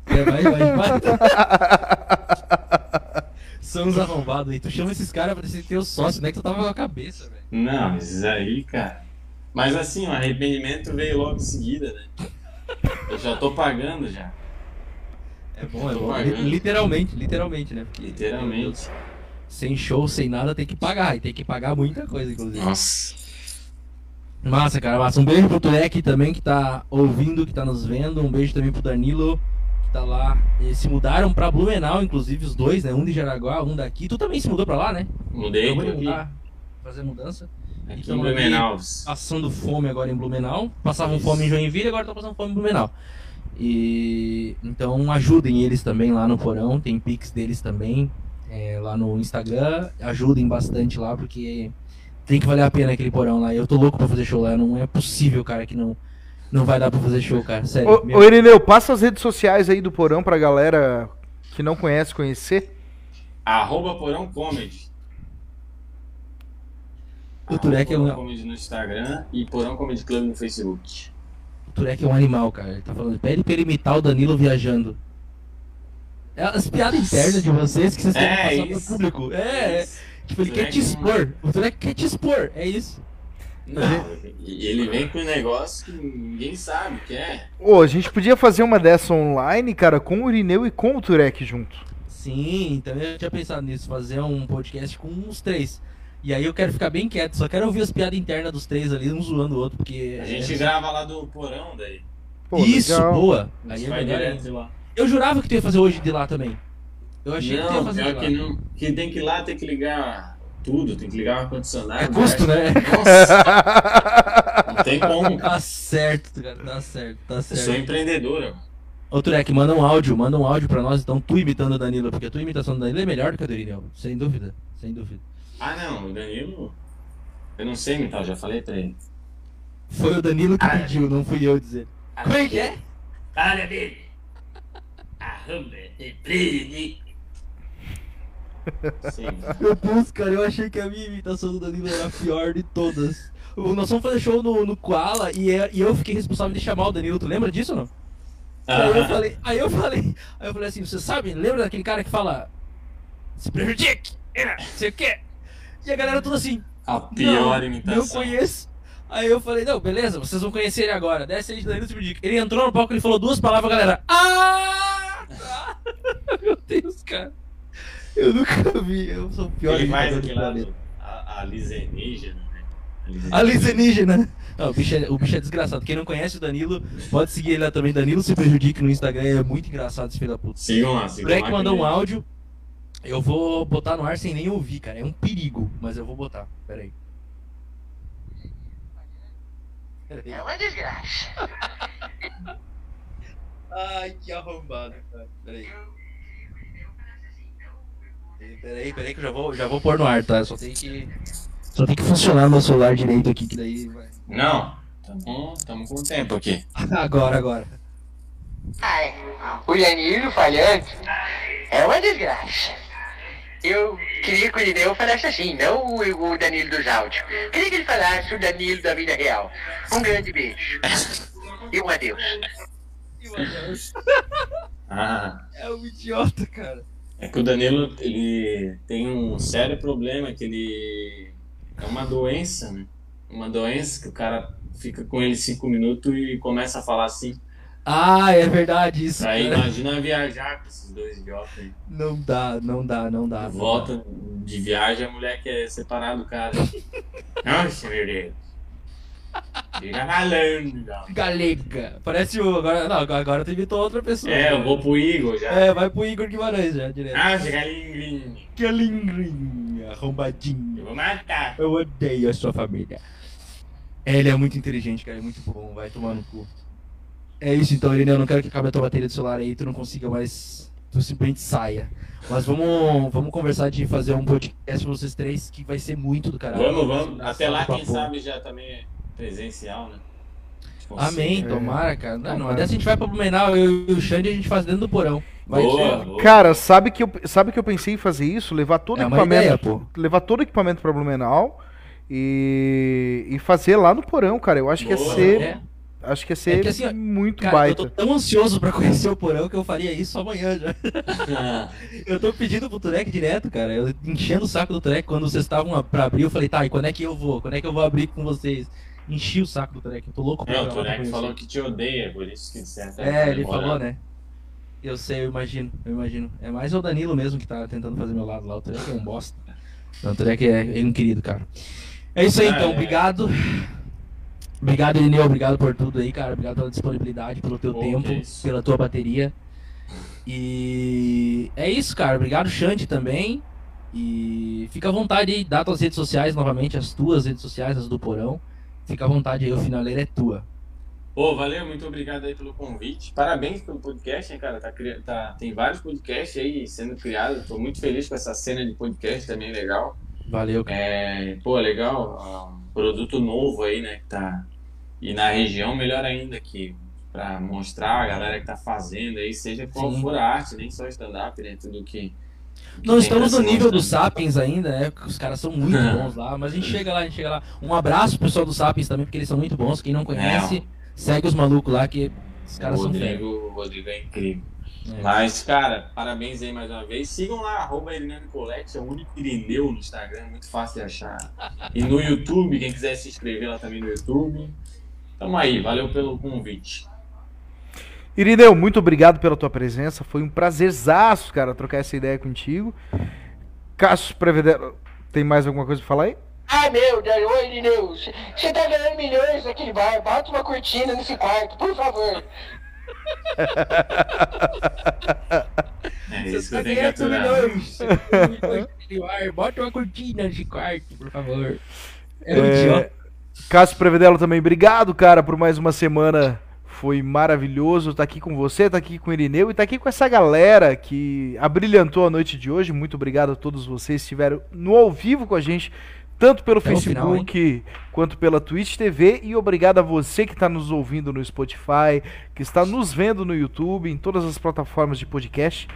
É, vai, vai, vai. São uns arrombados aí. Tu chama esses caras pra ser teu sócio, né? Que tu tava com a cabeça, velho. Não, esses aí, cara. Mas assim, o arrependimento veio logo em seguida, né? Eu já tô pagando já. É bom, é bom. pagando. Literalmente, literalmente, né? Porque, Literalmente. Sem show, sem nada, tem que pagar. E tem que pagar muita coisa, inclusive. Nossa. Massa, cara, massa. Um beijo pro Turek também, que tá ouvindo, que tá nos vendo. Um beijo também pro Danilo, que tá lá. Eles se mudaram pra Blumenau, inclusive, os dois, né? Um de Jaraguá, um daqui. Tu também se mudou pra lá, né? Mudei, Eu aqui. mudar, fazer mudança. Aqui em Blumenau. Passando fome agora em Blumenau. Passavam Isso. fome em Joinville, agora estão passando fome em Blumenau. E então ajudem eles também lá no porão, tem pics deles também é, lá no Instagram. Ajudem bastante lá, porque tem que valer a pena aquele porão lá. Eu tô louco pra fazer show lá, não é possível, cara, que não, não vai dar pra fazer show, cara. Sério. Ô, meu- ô Irineu, passa as redes sociais aí do Porão pra galera que não conhece conhecer. Arroba Porão Comedy. O Turek é Porão um- Comedy no Instagram e Porão Comedy Club no Facebook. O Turek é um animal, cara. Ele tá falando, pede pra ele imitar o Danilo viajando. É as piadas internas de vocês que vocês querem É passar pro isso. público. É, é. Tipo, ele O quer te é expor. O Turek quer te expor. É isso. Não, e ele vem com um negócio que ninguém sabe que é. Ô, a gente podia fazer uma dessa online, cara, com o Irineu e com o Turek junto. Sim, também eu tinha pensado nisso. Fazer um podcast com uns três. E aí eu quero ficar bem quieto. Só quero ouvir as piadas internas dos três ali, um zoando o outro. Porque. A gente é- grava lá do porão daí. Pô, Isso, legal. boa. Aí é vai melhor direto ainda. de lá. Eu jurava que tu ia fazer hoje de lá também. Eu achei que tu ia Não, fazer pior que não. Que tem que ir lá, tem que ligar tudo, tem que ligar o ar-condicionado. É custo, né? Nossa, (laughs) não tem como. Tá certo, cara. Tá certo, tá Eu certo. sou empreendedora. Ô Turek, manda um áudio, manda um áudio pra nós, então tu imitando o Danilo, porque a tua imitação do Danilo é melhor do que a do Irineu, sem dúvida, sem dúvida. Ah, não, o Danilo. Eu não sei imitar, eu já falei pra ele. Foi o Danilo que Ah, pediu, não fui eu dizer. Como é que é? Olha dele. Arruma emprego. Sim. Meu Deus, cara, eu achei que a minha imitação do Danilo era a pior de todas. Nós fomos fazer show no, no Koala e, é- e eu fiquei responsável de chamar o Danilo, tu lembra disso ou não? Aí eu falei, aí eu falei, aí eu falei assim, você sabe, lembra daquele cara que fala se prejudique, é, não sei o quê? E a galera toda assim, a pior imitação. Não conheço. Aí eu falei, não, beleza, vocês vão conhecer ele agora. Desce aí de Danilo Subdica. Ele entrou no palco, ele falou duas palavras, a galera. Ah! tá." (laughs) Meu Deus, cara. Eu nunca vi. Eu sou o pior Ele faz aquele lá do, a, a alienígena, né? Alienígena. Não, o, bicho é, o bicho é desgraçado. Quem não conhece o Danilo, pode seguir ele lá também. Danilo se prejudique no Instagram. É muito engraçado esse filho da puta. Sigam lá, O sigam lá. mandou um ele- áudio. Eu vou botar no ar sem nem ouvir, cara. É um perigo, mas eu vou botar. Pera aí. Pera aí. É uma desgraça. (laughs) Ai, que arrombado, cara. Peraí. Peraí, peraí que eu já vou, já vou pôr no ar, tá? Só tem que. Só tem que funcionar meu celular direito aqui, que daí vai. Não, Tamo, tamo com tempo aqui. (laughs) Agora, agora. Ai, o Danilo falhando é uma desgraça. Eu queria que o Irineu falasse assim, não o, o Danilo dos áudios. Queria que ele falasse o Danilo da vida real. Um grande beijo. E um adeus. (laughs) Ah, É um idiota, cara. É que o Danilo, ele tem um sério problema, que ele... É uma doença, né? Uma doença que o cara fica com ele cinco minutos e começa a falar assim. Ah, é verdade isso. Aí cara. imagina viajar com esses dois idiotas aí. Não dá, não dá, não dá. não Volta de viagem, a mulher quer separar do cara. Nossa, meu Deus. Dá. não. Galega. Parece o. Agora, não, agora tu invitou outra pessoa. É, eu vou pro Igor já. É, vai pro Igor Guimarães já, direto. Galinha. Galingrinha, arrombadinho. Eu vou matar. Eu odeio a sua família. Ele é muito inteligente, cara, é muito bom, vai tomar no cu. É isso então, Irineu, eu não quero que acabe a tua bateria do celular aí, tu não consiga mais. Tu simplesmente saia. Mas vamos, vamos conversar de fazer um podcast pra vocês três que vai ser muito do caralho. Vamos, vamos. Até lá, Papo quem sabe já também é presencial, né? Amém, É. tomara, cara. Não, não, dessa a gente vai pra Blumenau, eu e o Xande a gente faz dentro do porão. Vai Boa, ser- boa. Cara, sabe que, eu, sabe que eu pensei em fazer isso? Levar todo o É equipamento. ideia, pô. levar todo o equipamento pra Blumenau e, e fazer lá no porão, cara. Eu acho que ia Boa, ser. É. Acho que ia ser que assim, muito Cara, eu baita. tô tão ansioso pra conhecer o porão que eu faria isso amanhã já. (laughs) Eu tô pedindo pro Turek direto, cara. Eu enchendo o saco do Turek quando vocês estavam pra abrir. Eu falei, tá, e quando é que eu vou? Quando é que eu vou abrir com vocês? Enchi o saco do Turek. Eu tô louco pra Não, o Turek falou que te odeia, por isso que certa É, ele falou, né? Eu sei, eu imagino, eu imagino. É mais o Danilo mesmo que tá tentando fazer meu lado lá. O Turek é um bosta. Não, o Turek é, é um querido, cara. É isso aí, então. é. Obrigado. Obrigado, Irineu. Obrigado por tudo aí, cara. Obrigado pela disponibilidade, pelo teu Pô, tempo, isso. pela tua bateria. E é isso, cara. Obrigado, Xande, também. E fica à vontade aí, dá tuas redes sociais novamente, as tuas redes sociais, as do Porão. Fica à vontade aí, o finaleiro é tua. Pô, valeu, muito obrigado aí pelo convite. Parabéns pelo podcast, hein, cara. Tá, tá- tem vários podcasts aí sendo criados. Tô muito feliz com essa cena de podcast também, legal. Valeu, cara. É, pô, legal. Um produto novo aí, né? Que tá. E na região, melhor ainda que pra mostrar a galera que tá fazendo aí, seja qual Sim. for a arte, nem só stand-up, né? Tudo que. Não estamos no nível do mostrar. Sapiens ainda, né? Os caras são muito (laughs) bons lá, mas a gente chega lá, a gente chega lá. Um abraço pro pessoal do Sapiens também, porque eles são muito bons. Quem não conhece, segue os malucos lá, que os caras o são. Rodrigo, o Rodrigo é incrível. É. Mas, cara, parabéns aí mais uma vez. Sigam lá, arroba Irineu Colette, é o único Irineu no Instagram, muito fácil de achar. E no YouTube, quem quiser se inscrever lá também no YouTube. Tamo aí, valeu pelo convite. Irineu, muito obrigado pela tua presença. Foi um prazerzaço, cara, trocar essa ideia contigo. Cássio Prevedero, tem mais alguma coisa pra falar aí? Ah, meu, Deus, oi, Irineu. Você tá ganhando milhões naquele bar. Bota uma cortina nesse quarto, por favor. É Vocês isso que eu estão tenho que milhões. (laughs) Milhões. Bota uma cortina nesse quarto, por favor. É um É, idiota. Cássio Prevedelo também, obrigado, cara, por mais uma semana. Foi maravilhoso tá aqui com você, tá aqui com o Irineu e tá aqui com essa galera que abrilhantou a noite de hoje. Muito obrigado a todos vocês que estiveram no ao vivo com a gente, tanto pelo Até o final, Facebook quanto pela Twitch TV. E obrigado a você que está nos ouvindo no Spotify, que está nos vendo no YouTube, em todas as plataformas de podcast.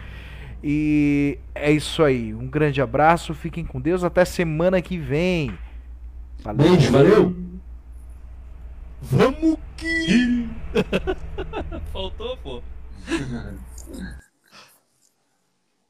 E é isso aí. Um grande abraço, fiquem com Deus. Até semana que vem. Valeu. Beijo, valeu. Vamos (laughs) Faltou, pô. (laughs)